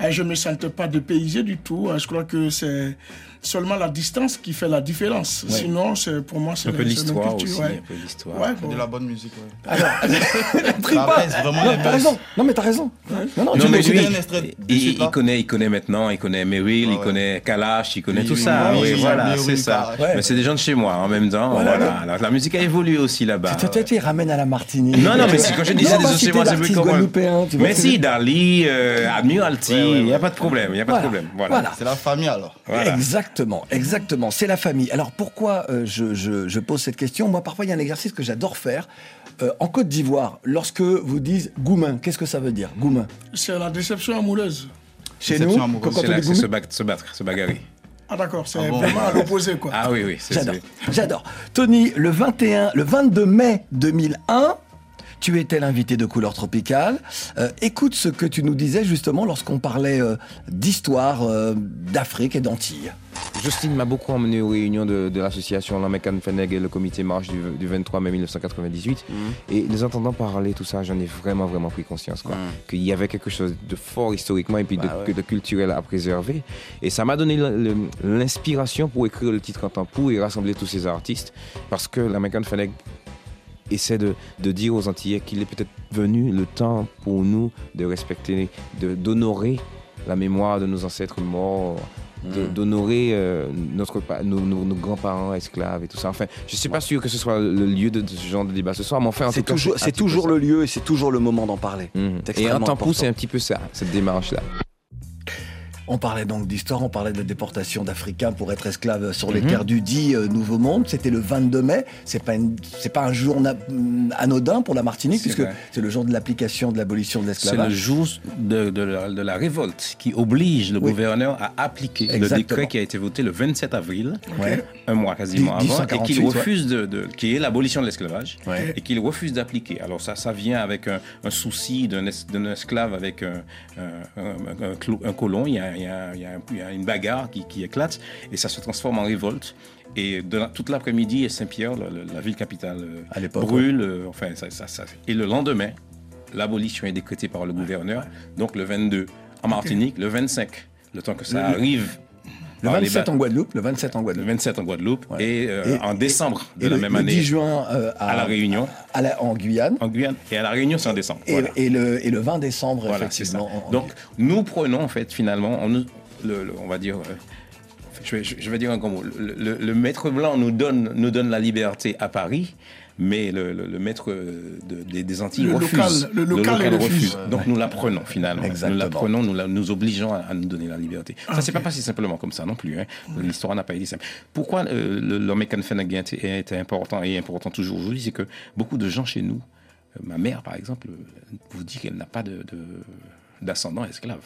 euh, je ne me sentais pas dépaysé du tout. Euh, Je crois que c'est seulement la distance qui fait la différence. Ouais. Sinon, c'est pour moi, c'est Un peu l'histoire aussi, ouais. un peu l'histoire. Ouais, C'est bon. de la bonne musique, ouais. Alors, [laughs] pas. [laughs] vraiment Non, t'as raison. Non, mais t'as raison. Non, non, Non, tu mais lui, il, il connaît, il connaît maintenant, il connaît Meryl, Ah il connaît Kalash, il connaît Oui, tout oui, ça. oui, Oui, oui, voilà, c'est ça. Mais c'est des gens de chez moi en même temps. Voilà. La musique a évolué aussi là-bas. Tu tu- tu les ramènes à la Martinique. Non, non, mais si, quand je disais Non, des moi, c'est plus comment. guadeloupéens, tu vois Mais si, Dali, euh, Admiralty, il Ouais, ouais, n'y a ouais. pas de problème, il a pas Voilà. de problème. Voilà. Voilà. C'est la famille alors. Voilà. Exactement, exactement. C'est la famille. Alors pourquoi euh, je, je- je pose cette question? Moi, parfois, il y a un exercice que j'adore faire. Euh, en Côte d'Ivoire, lorsque vous dites goumin, qu'est-ce que ça veut dire Goumin C'est la déception amoureuse. Chez Déception nous, amoureuse. quand, on là, dit c'est se, goumin, ba- se battre, se bagarrer. Ah d'accord, c'est Ah bon vraiment à l'opposé, quoi. Ah oui, oui, c'est j'adore, j'adore. Tony, le 21, le 22 mai 2001. Tu étais l'invité de Couleur Tropicale. Euh, écoute ce que tu nous disais justement lorsqu'on parlait euh, d'histoire euh, d'Afrique et d'Antilles. Justine m'a beaucoup emmené aux réunions de, de l'association Lamekan Feneg et le comité marche du, du 23 mai 1998. Et les entendant parler, tout ça, j'en ai vraiment, vraiment pris conscience. quoi. Qu'il y avait quelque chose de fort historiquement et puis de, Bah ouais. de culturel à préserver. Et ça m'a donné l'inspiration pour écrire le titre en temps pour et rassembler tous ces artistes. Parce que Lamekan Feneg essaie de, de dire aux Antillais qu'il est peut-être venu le temps pour nous de respecter, de- d'honorer la mémoire de nos ancêtres morts, de- d'honorer euh, notre nos, nos- nos grands-parents esclaves et tout ça. Enfin, je suis pas sûr que ce soit le lieu de, de ce genre de débat ce soir, mais enfin, en C'est tout cas, toujours, c'est toujours le lieu et c'est toujours le moment d'en parler. C'est Et un temps pour, c'est un petit peu ça, cette démarche-là. On parlait donc d'histoire, on parlait de déportation d'Africains pour être esclaves sur les Mhm. terres du dit euh, Nouveau Monde. C'était le 22 mai. C'est pas une- c'est pas un jour na- anodin pour la Martinique puisque c'est le jour de l'application de l'abolition de C'est le l'esclavage. jour de, de la, de la révolte qui oblige le Oui. gouverneur à appliquer le décret qui a été voté le 27 avril, un mois quasiment avant, et 1848, qu'il ouais. refuse de, de- qui est l'abolition de l'esclavage, Ouais. et qu'il refuse d'appliquer. Alors ça, ça vient avec un, un souci d'un es- d'un esclave avec un, un- colon. Il y a, il y a- il y a y une bagarre qui, qui éclate, et ça se transforme en révolte. Et de la- toute l'après-midi, Saint-Pierre, la ville capitale, euh, À brûle. euh, enfin, ça, ça- ça- et le lendemain, l'abolition est décrétée par le gouverneur. Donc le 22 en Martinique, le 25, le temps que ça arrive. Le par les 27 ba- en Guadeloupe, le 27 en le Guadeloupe. 27 en Guadeloupe Ouais. et, euh, Et- en décembre de Et la le, même le année 10 juin euh, à La Réunion, à la- en Guyane. en Guyane. Et à La Réunion, c'est en décembre. Et, Voilà. et le, et le 20 décembre, Voilà, effectivement. en- en- Donc, nous prenons, en fait, finalement, on, le- le- on va dire, euh, je, vais, je vais dire un grand mot, le, le- le maître blanc nous donne, nous donne la liberté à Paris, mais le, le- le maître euh, de- des, des Antilles Le refuse. local- le local, il refuse. Donc, nous l'apprenons, finalement. Exactement. Nous l'apprenons, nous, la- nous obligeons à, à nous donner la liberté. Ça, c'est pas passé simplement comme ça non plus. hein. L'histoire n'a pas été simple. Pourquoi euh, le- l'American Flag est, est important et important toujours aujourd'hui, c'est que beaucoup de gens chez nous, euh, ma mère, par exemple, euh, vous dit qu'elle n'a pas de, de- d'ascendant esclave.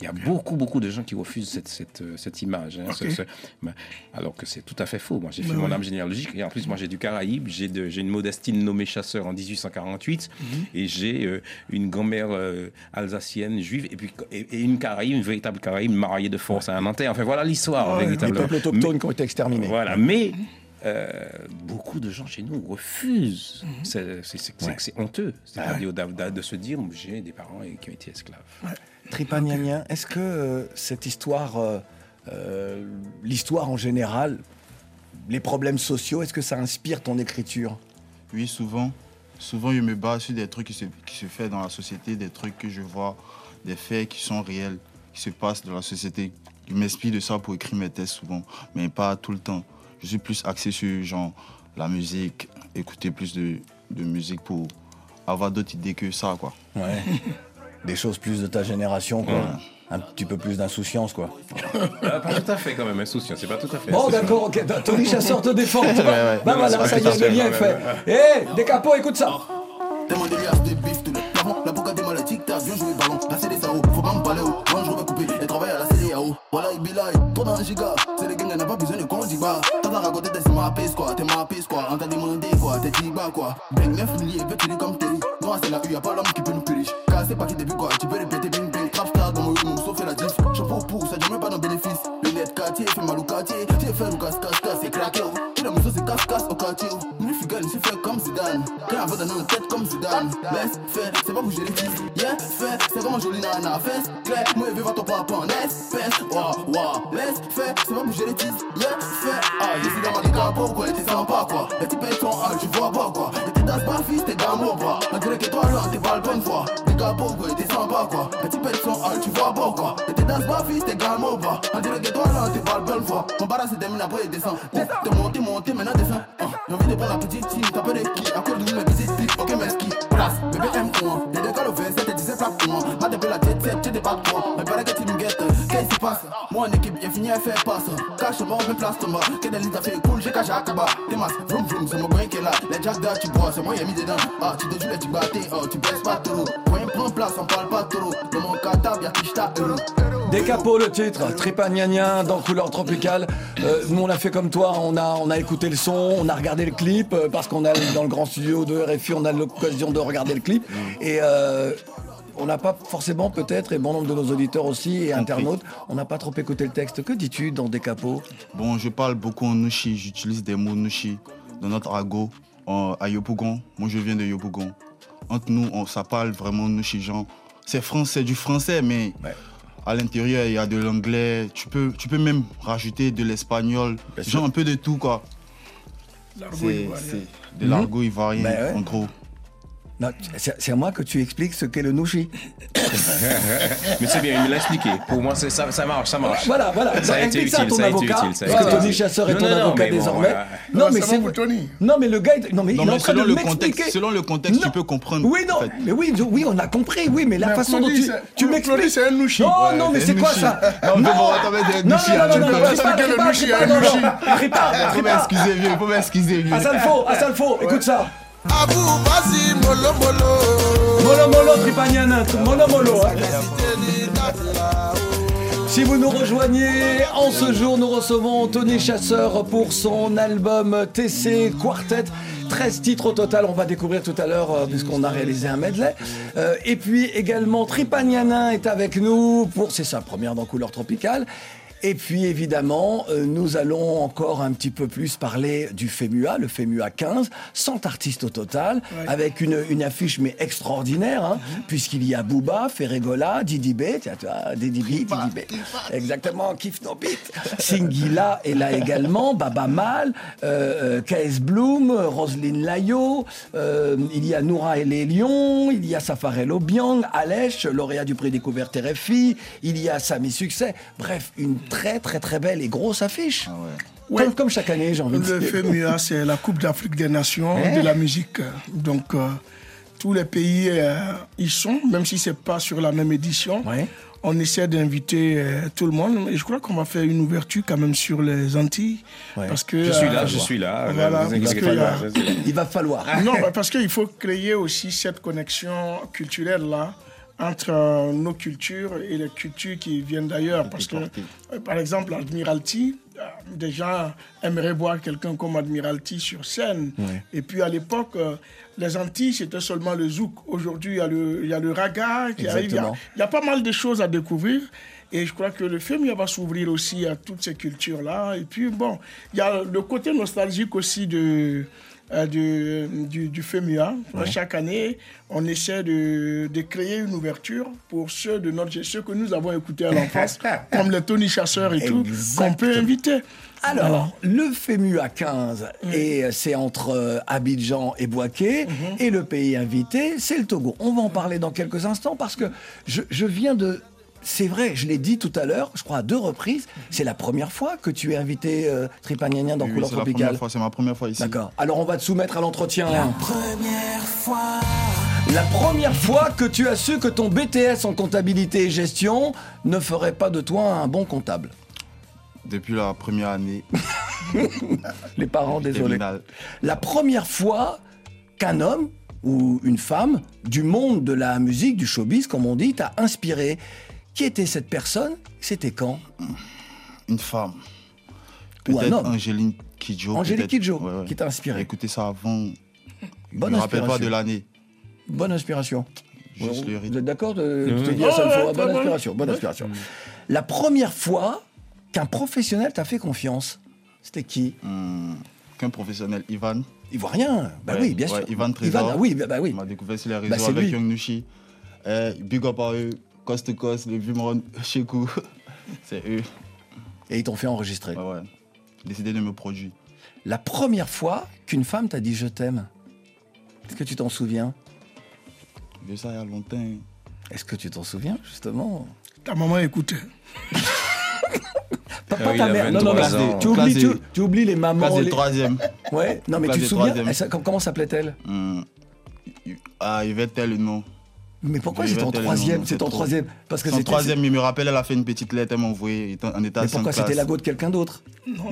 Il y a beaucoup, beaucoup de gens qui refusent cette, cette, euh, cette image. hein, ce- ce- alors que c'est tout à fait faux. Moi, j'ai fait Bah mon ouais. arbre généalogique. Et en plus, moi, j'ai du Caraïbe. J'ai, une Modestine nommée chasseur en 1848. Mhm. Et j'ai euh, une grand-mère euh, alsacienne, juive. Et, puis, et, et une Caraïbe, une véritable Caraïbe mariée de force à un Nantais. Enfin, voilà l'histoire, Ouais, Les peuples autochtones qui ont été exterminés. Voilà, mais euh, beaucoup de gens chez nous refusent. C'est, c'est- c'est- Ouais. c'est honteux. C'est-à-dire d'a- d'a- de se dire, j'ai des parents qui ont été esclaves. Tripagnanien, est-ce que euh, cette histoire, euh, euh, l'histoire en général, les problèmes sociaux, est-ce que ça inspire ton écriture? Oui, souvent. Souvent, je me base sur des trucs qui se, qui se font dans la société, des trucs que je vois, des faits qui sont réels, qui se passent dans la société. Je m'inspire de ça pour écrire mes textes souvent, mais pas tout le temps. Je suis plus axé sur genre, la musique, écouter plus de, de musique pour avoir d'autres idées que ça, quoi. Ouais. [laughs] Des choses plus de ta génération, quoi. Ouais. Un petit peu plus d'insouciance, quoi. Euh, pas tout à fait quand même, insouciant, c'est pas tout à fait. Bon, d'accord, ok. Tony Chasseur te défend. [laughs] tu vois. ouais. Bah voilà, pas ça y à est, le lien est ouais, fait. ouais, Hé, des capots, écoute ça. Demandez les des bifs, tous les plafons. La boca des malades, tic tac, viens jouer ballon. La CD, ça haut, faut pas me parler haut. Moi, je vais couper et travailler à la CDAO. Voilà, il be like, trop dans un giga. C'est les gangs, n'a pas besoin de condibat. T'as à raconter, t'es ma piste, quoi. T'es ma piste, quoi. On t'a demandé, quoi. T'es tiba, quoi. Bang 9 milliers, petit comme Terry. C'est la U, y'a pas l'homme qui peut nous périr. Cassé pas qui début, quoi. Tu peux répéter, bing bing. Trap star dans mon room, sauf la diff. Chapeau pour, ça jamais pas dans bénéfice. Lunettes quartier, fait mal au quartier. J'ai fait ou casse, casse, casse, c'est craqué. oh. Qui la maison, c'est casse, casse au quartier. oh. Nous, figure, c'est fait comme Zidane. Quand avant dans une tête comme Zidane. Laisse faire, c'est pas bouger les fils. Yeah, fait, c'est vraiment joli nana. Fesse, clair, moi, je vais voir ton papa en espèce. Waouh, waouh. Laisse faire, c'est pas bouger les fils. Yeah, fait, ah, je suis dans ma décapo, quoi. T'es sympa, quoi? Tu payes ton âge, tu vois pas, quoi? T'es dans pas fils, t'es gamin, quoi. Dirait que toi, là, t'es pas le bonne fois. Décapo, quoi. Et t'es sympa, quoi. Et tu payes ton âge, tu vois pas, quoi. Et t'es dans pas fils, t'es gamin, quoi. Dirait que toi, là, t'es pas le bonne fois. Mon barra se termine après, il descend. T'es monté, monté, maintenant descend. Ah, J'ai envie de prendre la petite team, t'as des qui. À cause de mes petites clips, ok, mais ski. Place, bébé M1. Y'a des gars au 27 et 17 plaques pour moi. Ma depuis la tête, c'est des pas de toi. Mais paraît que passe? Moi, en équipe, j'ai fini à faire passe. Cache-moi, on place ton bas. Que des lits à faire cool, j'ai caché à Kaba. T'es masse, vroom vroom, c'est mon coin qui est là. Les jacks d'art, tu bois, c'est moi, y'a mis dedans. Ah, tu déjoues les tu battais, oh, tu baisses pas trop. Coin prend place, on parle pas trop. Dans mon catable, y'a Kishta, euro. Des capots, le titre, Tripagnanien dans Couleur Tropicale. Euh, nous, on a fait comme toi, on a, on a écouté le son, on a regardé le clip, euh, parce qu'on a dans le grand studio de RFI, on a l'occasion de regarder le clip. Et euh, on n'a pas forcément, peut-être, et bon nombre de nos auditeurs aussi, et internautes, on n'a pas trop écouté le texte. Que dis-tu dans Des capots? Bon, je parle beaucoup en Nushi, j'utilise des mots Nushi dans notre argot à Yopougon. Moi, je viens de Yopougon. Entre nous, on, ça parle vraiment Nushi, genre. C'est français, du français, mais à l'intérieur, il y a de l'anglais. Tu peux, tu peux même rajouter de l'espagnol, genre un peu de tout, quoi. L'argot C'est de l'argot ivoirien, Ben ouais. en gros. Non, c'est à moi que tu expliques ce qu'est le nouchi. Mais c'est bien, il me l'a expliqué. Pour moi, ça, ça marche, ça marche. Voilà, voilà. Ça a été ça à utile, ton ça a été utile. ça parce que Tony. Chasseur est Non, ton non, non, avocat mais bon, désormais. Non, Ah, mais c'est Tony. Non, mais le gars, non mais Non, il est mais en train selon de le m'expliquer. contexte, selon le contexte, Non. tu peux comprendre. Oui, non, en fait. mais oui, oui, on a compris, oui, mais la Mais façon dont tu, m'expliques. c'est un nouchi. Non, non, mais c'est quoi ça Non, non, nouchi, non, non, non, non, non, non, ça. Abou, vas-y, mollo, hein. Si vous nous rejoignez, en ce jour, nous recevons Tony Chasseur pour son album TC Quartet. 13 titres au total, on va découvrir tout à l'heure euh, puisqu'on a réalisé un medley. Euh, et puis également Tripaniana est avec nous pour c'est sa première dans Couleur Tropicale. Et puis évidemment, euh, nous allons encore un petit peu plus parler du FEMUA, le FEMUA 15, 100 artistes au total, avec une, une affiche mais extraordinaire, hein, puisqu'il y a Booba, Ferregola, Didi B, tiens, Didi B, Didi B, exactement, Kiff No Beat, Singila est là également, Baba Mal, euh, euh, KS Bloom, Roselyne Layo, euh, il y a Noura et les Lions, il y a Safarel Obiang, Alèche, lauréat du prix découverte RFI, il y a Samy Succès, bref, une très très très belle et grosse affiche. Comme, comme chaque année, j'ai envie de Le dire. FEMUA, c'est la Coupe d'Afrique des Nations de la musique. Donc, euh, tous les pays euh, y sont, même si c'est pas sur la même édition. On essaie d'inviter euh, tout le monde. Et je crois qu'on va faire une ouverture quand même sur les Antilles. Parce que, Je suis là, euh, je suis là. Voilà, Vous inquiétez parce que, pas, euh, je suis là. Il va falloir. non, bah, parce qu'il faut créer aussi cette connexion culturelle-là entre euh, nos cultures et les cultures qui viennent d'ailleurs. Parce que, euh, par exemple, l'Admiralty, euh, des gens aimeraient voir quelqu'un comme Admiralty sur scène. Et puis à l'époque, euh, les Antilles, c'était seulement le zouk. Aujourd'hui, il y a le, il y a le raga qui arrive. Il y a- y, pas mal de choses à découvrir. Et je crois que le film il va s'ouvrir aussi à toutes ces cultures-là. Et puis, bon, il y a le côté nostalgique aussi de, euh, du, du, du FEMUA. Chaque année, on essaie de, de créer une ouverture pour ceux de notre ceux que nous avons écoutés à l'enfance, [laughs] comme les Tony Chasseurs et tout, qu'on peut inviter. Alors, le FEMUA 15, et euh, c'est entre euh, Abidjan et Boaké, et le pays invité, c'est le Togo. On va en parler dans quelques instants parce que je, je viens de... C'est vrai, je l'ai dit tout à l'heure, je crois à deux reprises, c'est la première fois que tu es invité euh, Tripagnanien dans Oui, Couleur c'est la Tropicale. première fois, c'est ma première fois ici. D'accord. Alors on va te soumettre à l'entretien. Première fois. La première fois que tu as su que ton BTS en comptabilité et gestion ne ferait pas de toi un bon comptable. Depuis la première année. [laughs] Les parents, désolé. La première fois qu'un homme ou une femme du monde de la musique, du showbiz, comme on dit, t'a inspiré. Qui était cette personne? C'était quand? Une femme. Ou un Peut-être homme. Angéline Kidjo. Peut-être. Kidjo, Ouais, ouais. qui t'a inspiré. Écoutez ça avant. Bonne je me rappelle pas inspiration. de l'année. Bonne inspiration. Juste le Vous rythme. êtes d'accord de, te Ouais, à seule ouais, fois, bonne bon. inspiration, bonne inspiration. La première fois qu'un professionnel t'a fait confiance, c'était qui? Hmm, Qu'un professionnel, Ivan. Ivoirien Bah Ouais, oui, bien ouais, sûr. Ivan Trésor. Ivan, ah oui, bah, bah oui. On m'a découvert sur les réseaux Bah, avec. Young Nushi. Eh, big up à eux. Coast to Coast, les Vimron, Shekou. [laughs] C'est eux. Et ils t'ont fait enregistrer. Ouais, ouais. Décidé de me produire. La première fois qu'une femme t'a dit je t'aime, est-ce que tu t'en souviens? J'ai vu ça il y a longtemps. Est-ce que tu t'en souviens, justement? Ta maman écoutait. [laughs] Pas, Ah oui, ta mère. Non, non, 23 non. ans. Tu oublies, tu, oublies les mamans. classe les- troisième. Ouais. Non, mais Classe tu te souviens elle Comment s'appelait-elle? Hmm. Ah, Yvette, le nom. Mais pourquoi c'est en troisième C'est en troisième Parce que Son c'était- troisième, il me rappelle, elle a fait une petite lettre, elle m'a envoyé en état Mais de pourquoi c'était la go de quelqu'un d'autre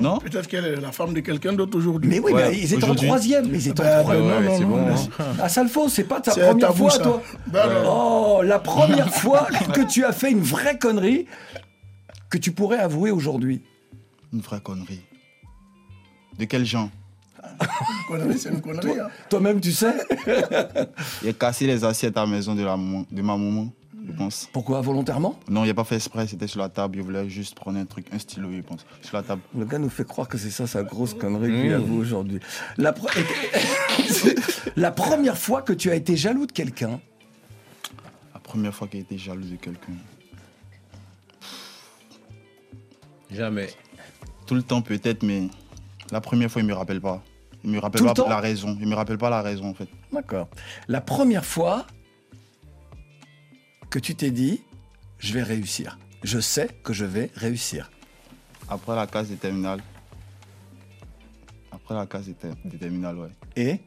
Non Peut-être qu'elle est la femme de quelqu'un d'autre aujourd'hui. Mais oui, Ouais, mais ils étaient en troisième. Mais ils étaient Bah, en troisième. bah, non, non, non, non. Ah, Salfo, c'est pas ta C'est première tabou, fois, ça. toi Bah, non. Oh, la première [laughs] fois que tu as fait une vraie connerie que tu pourrais avouer aujourd'hui. Une vraie connerie. De quel genre? [laughs] Connerie, c'est une connerie. hein. Toi-même, tu sais [laughs] Il a cassé les assiettes à la maison de, la maman, de ma maman, je pense. Pourquoi Volontairement? Non, il n'a pas fait exprès, c'était sur la table. Il voulait juste prendre un truc, un stylo, je pense. Sur la table. Le gars nous fait croire que c'est ça sa grosse connerie qu'il Mmh. avoue aujourd'hui. La, pre- [laughs] la première fois que tu as été jaloux de quelqu'un, La première fois qu'il était jaloux de quelqu'un. Jamais. Tout le temps peut-être, mais la première fois, il ne me rappelle pas. Il me rappelle Tout pas la raison. Il me rappelle pas la raison en fait. D'accord. La première fois que tu t'es dit, je vais réussir. Je sais que je vais réussir. Après la case des terminales. Après la case des, ter- des terminales, ouais. Et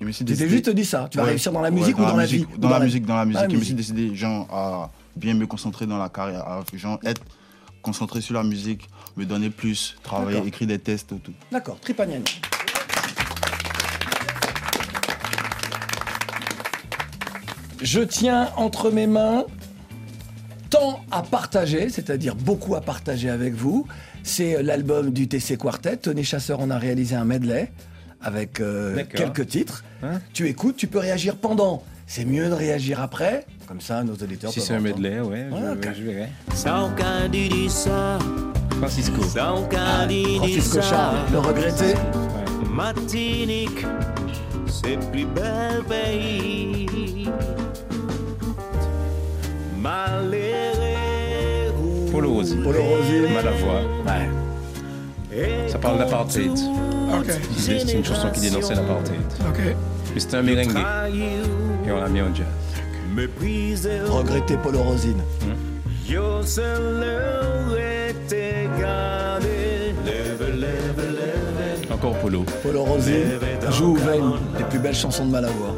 Je me suis Tu t'es décidé- juste dit ça. Tu vas Ouais. réussir dans la Ouais, musique ou dans la musique, vie Dans, la musique, dans la musique. La Je me suis musique. décidé, genre, à bien me concentrer dans la carrière, à genre, être concentré sur la musique, me donner plus, travailler, écrire des tests, tout. D'accord, Tripagnani. Je tiens entre mes mains tant à partager, c'est-à-dire beaucoup à partager avec vous. C'est l'album du TC Quartet. Tony Chasseur en a réalisé un medley avec euh, quelques titres. Hein tu écoutes, tu peux réagir pendant. C'est mieux de réagir après, comme ça nos auditeurs Si peuvent c'est un entendre. medley, ouais, je, Ouais, ok. je verrai. Francisco. Dit Francisco ça. Charles, le regretté. Martinique, c'est plus bel pays. Malheureux. Polo Rossi. Polo Rossi. Malavoie. Ouais. Ça parle d'apartheid. Ok. C'est c'est une chanson qui dénonçait l'apartheid. Ok. Mais c'était un merengue. On l'a. Regretté Polo Rosine. Yo seul était gardé. Lève, lève, lève. Encore Polo. Polo Rosine joue Veine, les plus belles chansons de Malavoie.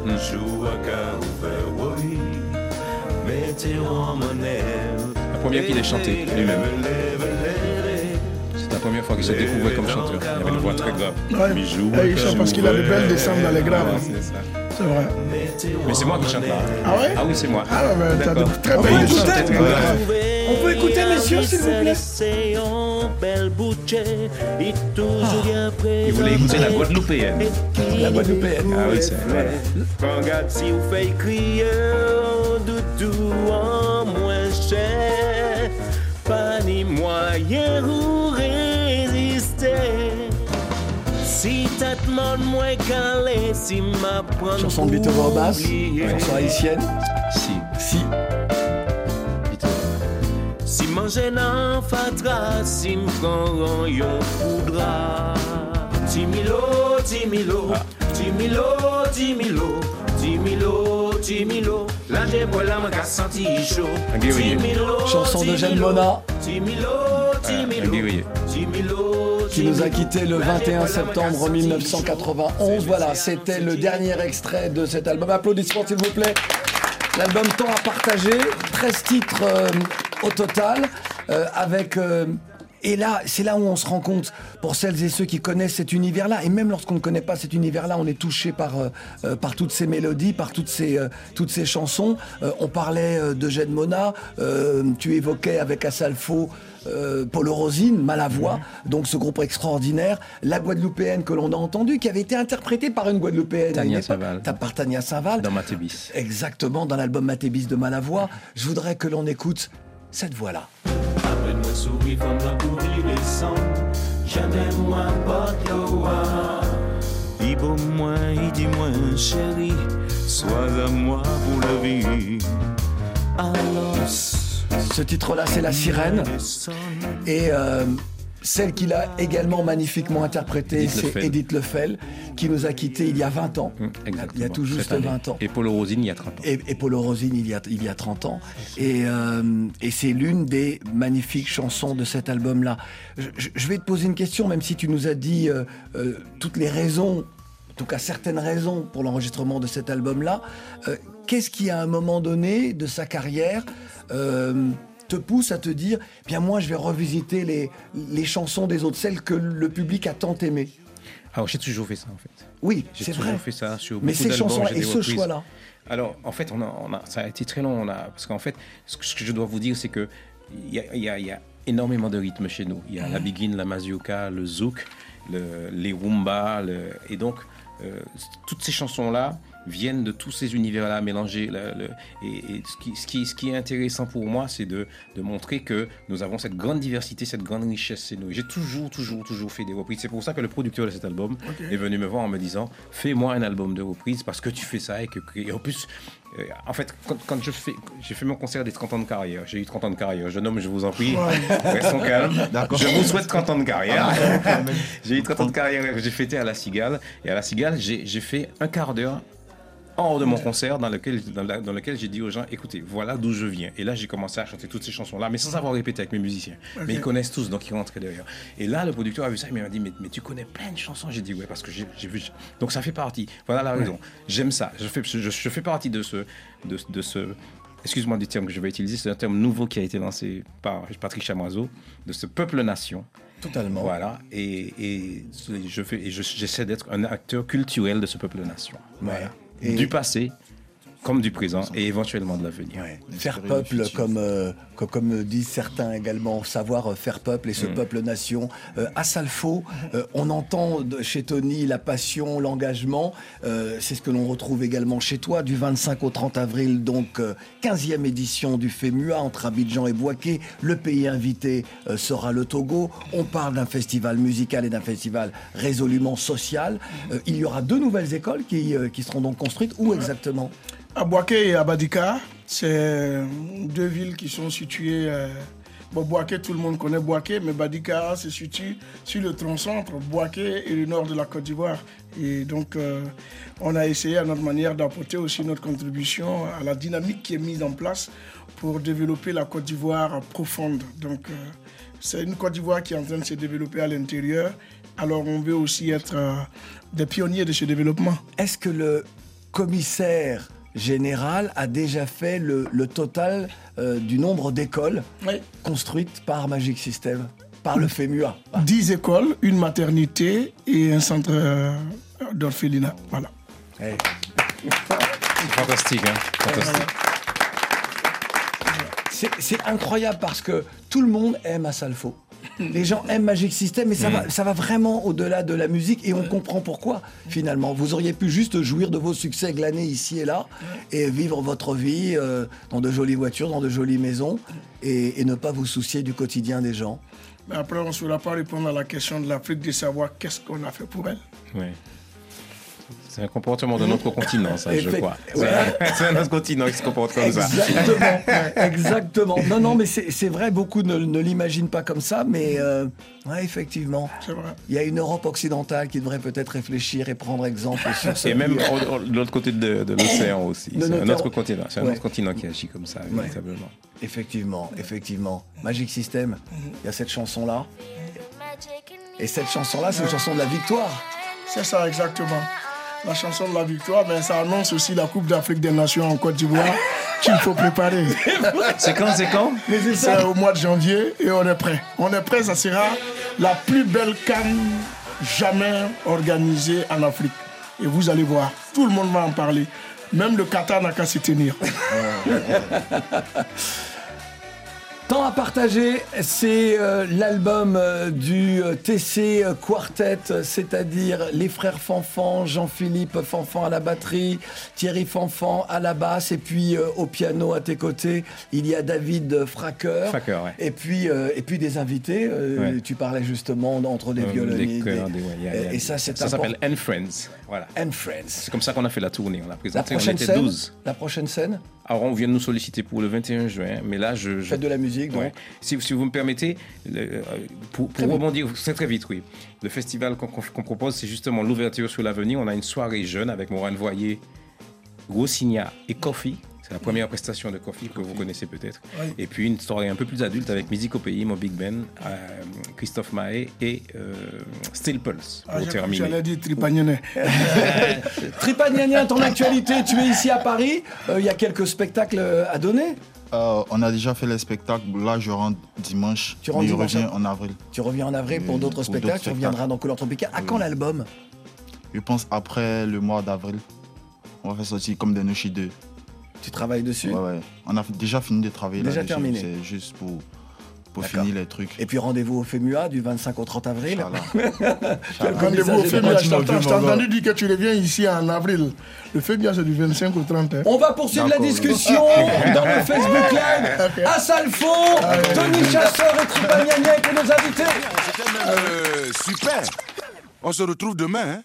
Monnaie. La première qu'il ait chanté lui-même. C'est la première fois qu'il se découvrait comme chanteur. Il avait une voix très grave. Ouais. Il chante parce qu'il a de belles descentes dans les graves. Ouais, hein. C'est vrai. Mais c'est moi qui chante là. Ah ouais Ah oui, c'est moi. Ah mais t'as de très On belles peut descentes. écouter. On peut écouter, messieurs, s'il vous plaît présent. Il voulait écouter la Guadeloupéenne. La Guadeloupéenne. Ah oui, c'est voilà. Regarde si vous faites crier doudou en moins cher. Pas ni moyen Si t'as demandé moins calé, si ma prendre Chanson de Beethoven au basse, chanson haïtienne. Si. Si. Si manger nan fatra, si m'prend yon poudra. Timilo, timilo, timilo, timilo, timilo, timilo. La j'ai bois la m'a senti chaud. Timilo, Chanson de Jeanne Mona. Timilo, timilo, qui nous a quittés le 21 septembre 1991. Voilà, c'était le dernier extrait de cet album. Applaudissements s'il vous plaît. L'album Temps à partager, 13 titres euh, au total, euh, avec... euh, et là, c'est là où on se rend compte, pour celles et ceux qui connaissent cet univers-là, et même lorsqu'on ne connaît pas cet univers-là, on est touché par, par toutes ces mélodies, par toutes ces, toutes ces chansons. On parlait de Jeanne Mona, tu évoquais avec Assalfo euh, Polo Rosine, Malavoie, donc ce groupe extraordinaire, la Guadeloupéenne que l'on a entendue, qui avait été interprétée par une Guadeloupéenne. Tania Par Tania Saval. Dans Matébis. Exactement, dans l'album Matébis de Malavoie. Je voudrais que l'on écoute cette voix-là. Après moi souris comme la bougie descend Jamais moi pas de loi Il beau moi, il dit moi chérie Sois à moi pour la vie Alors Ce titre-là, c'est La Sirène. Et euh, celle qu'il a également magnifiquement interprétée, c'est. Edith Lefel, qui nous a quittés il y a 20 ans. Hum, Il y a tout juste Cette année. 20 ans. Et Polo Rosine, il y a 30 ans. Et, et Polo Rosine, il y a, il y a 30 ans. Et, euh, et c'est l'une des magnifiques chansons de cet album-là. Je, vais te poser une question, même si tu nous as dit euh, euh, toutes les raisons, en tout cas certaines raisons pour l'enregistrement de cet album-là. Qu'est-ce qui, à un moment donné de sa carrière, te pousse à te dire, bien moi, je vais revisiter les, les chansons des autres, celles que le public a tant aimées Alors, j'ai toujours fait ça, en fait. Oui, J'ai toujours vrai. fait ça sur Mais ces chansons-là et ce choix-là Alors, en fait, on a, on a- ça a été très long. On a, parce qu'en fait, ce que, ce que je dois vous dire, c'est que il y a, y a- il y a énormément de rythmes chez nous. Il y a la biguine, la mazurka, le zouk, le- les rumba, le- et donc euh, toutes ces chansons-là, viennent de tous ces univers-là mélangés. le- le- et et ce, qui, ce, qui, ce qui est intéressant pour moi, c'est de, de montrer que nous avons cette grande diversité, cette grande richesse chez nous. J'ai toujours, toujours, toujours fait des reprises. C'est pour ça que le producteur de cet album est venu me voir en me disant Fais-moi un album de reprises parce que tu fais ça et que. Et en plus, euh, en fait, quand, quand je fais, j'ai fait mon concert des 30 ans de carrière, j'ai eu 30 ans de carrière. Jeune homme, je vous en prie, Ouais. restons calmes. Je vous souhaite 30 ans de carrière. Ah, [laughs] j'ai eu 30 ans de carrière, j'ai fêté à la Cigale. Et à la Cigale, j'ai j'ai fait un quart d'heure haut de mon concert dans lequel, dans, la- dans lequel j'ai dit aux gens écoutez, voilà d'où je viens. Et là, j'ai commencé à chanter toutes ces chansons-là, mais sans avoir répété avec mes musiciens. Mais ils connaissent tous, donc ils rentraient derrière. Et là, le producteur a vu ça, il m'a dit mais, mais tu connais plein de chansons J'ai dit ouais, parce que j'ai vu. Donc ça fait partie. Voilà la raison. J'aime ça. Je fais, je, je fais partie de ce. De, de ce Excuse-moi du terme que je vais utiliser, c'est un terme nouveau qui a été lancé par Patrick Chamoiseau, de ce peuple-nation. Totalement. Voilà. Et, et je fais, et je- j'essaie d'être un acteur culturel de ce peuple-nation. Voilà. Et- Du passé, comme du présent, et éventuellement de l'avenir. Faire peuple, comme, euh, co- comme disent certains également, savoir euh, faire peuple et ce Mm. peuple-nation. Euh, à Salfo, euh, on entend de- chez Tony la passion, l'engagement. Euh, C'est ce que l'on retrouve également chez toi, du 25 au 30 avril, donc euh, 15e édition du FEMUA entre Abidjan et Boaké. Le pays invité euh, sera le Togo. On parle d'un festival musical et d'un festival résolument social. Euh, il y aura deux nouvelles écoles qui, euh, qui seront donc construites. Où exactement? À Boaké et à Badika, c'est deux villes qui sont situées. euh, bon, Boaké, tout le monde connaît Boaké, mais Badika se situe sur le tronçon entre Boaké et le nord de la Côte d'Ivoire. Et donc, euh, on a essayé à notre manière d'apporter aussi notre contribution à la dynamique qui est mise en place pour développer la Côte d'Ivoire profonde. Donc, euh, c'est une Côte d'Ivoire qui est en train de se développer à l'intérieur. Alors, on veut aussi être euh, des pionniers de ce développement. Est-ce que le commissaire général a déjà fait le, le total euh, du nombre d'écoles construites par Magic System, par le FEMUA 10 écoles, une maternité et un centre euh, d'orphelinat. Voilà. Fantastique, hein Fantastique. C'est c'est incroyable parce que tout le monde aime Asalfo. Les gens aiment Magic System, mais ça, Mm. va, ça va vraiment au-delà de la musique et on comprend pourquoi finalement. Vous auriez pu juste jouir de vos succès glanés ici et là et vivre votre vie euh, dans de jolies voitures, dans de jolies maisons et, et ne pas vous soucier du quotidien des gens. Mais après, on ne saura pas répondre à la question de l'Afrique de savoir qu'est-ce qu'on a fait pour elle? Ouais. C'est un comportement de notre continent, ça, je crois. Ouais. C'est un autre continent qui se comporte comme ça. Exactement, [laughs] exactement. Non, non, mais c'est vrai, beaucoup ne, ne l'imaginent pas comme ça, mais euh, ouais, effectivement. Il y a une Europe occidentale qui devrait peut-être réfléchir et prendre exemple sur ce Et même de l'autre côté de, de l'océan aussi. C'est un autre continent. C'est un Ouais. autre continent qui agit comme ça, Ouais. véritablement. Effectivement, effectivement. Magic System, il y a cette chanson-là. Et cette chanson-là, c'est une chanson de la victoire. C'est ça, exactement. La chanson de la victoire, mais ça annonce aussi la Coupe d'Afrique des Nations en Côte d'Ivoire qu'il faut préparer. [laughs] C'est quand, c'est quand? C'est au mois de janvier et on est prêt. On est prêt, ça sera la plus belle canne jamais organisée en Afrique. Et vous allez voir, tout le monde va en parler. Même le Qatar n'a qu'à s'y tenir. [laughs] Temps à partager, c'est euh, l'album euh, du euh, TC Quartet, c'est-à-dire les frères Fanfan, Jean-Philippe Fanfan à la batterie, Thierry Fanfan à la basse, et puis au piano à tes côtés, il y a David Fracker. Fracker, ouais. Et puis, et puis des invités. Ouais. Tu parlais justement entre des ouais, a- et ça, c'est Ça s'appelle. And Friends. Voilà. And Friends. C'est comme ça qu'on a fait la tournée. On l'a La présenté. On prochaine était scène 12. La prochaine scène Alors, on vient de nous solliciter pour le 21 juin, mais là, je. je... Faites de la musique, donc. Ouais. Si, si vous me permettez, le- euh, pour, rebondir, c'est très vite, oui. Le festival qu'on propose, c'est justement l'ouverture sur l'avenir. On a une soirée jeune avec Morane Voyer, Rosigna et Coffee. La première prestation de Coffee que vous connaissez peut-être. Oui. Et puis une soirée un peu plus adulte avec Musique au pays, mon Big Ben, euh, Christophe Mahé et euh, Still Pulse Ah, pour que terminer. J'allais dire [laughs] ton actualité, tu es ici à Paris, euh, il y a quelques spectacles à donner Euh, on a déjà fait les spectacles. Là, je rentre dimanche. Tu rentres mais dimanche, je reviens hein en avril. Tu reviens en avril pour d'autres spectacles, tu reviendras dans Couleur Tropicale. À Oui. quand l'album? Je pense après le mois d'avril. On va faire sortir comme des Noshi 2. Tu travailles dessus Ouais, ouais. On a déjà fini de travailler Déjà là-dessus. terminé. C'est juste pour pour finir les trucs. Et puis rendez-vous au FEMUA du 25 au 30 avril. [laughs] Rendez-vous au FEMIA. Je t'entends- je t'ai entendu dire que tu reviens ici en avril. Le FEMIA, c'est du 25 au 30. hein. On va poursuivre la discussion [laughs] dans le Facebook Live. [laughs] Assalfo, Tony Chasseur et étaient nos invités. C'était même euh, super. On se retrouve demain. Hein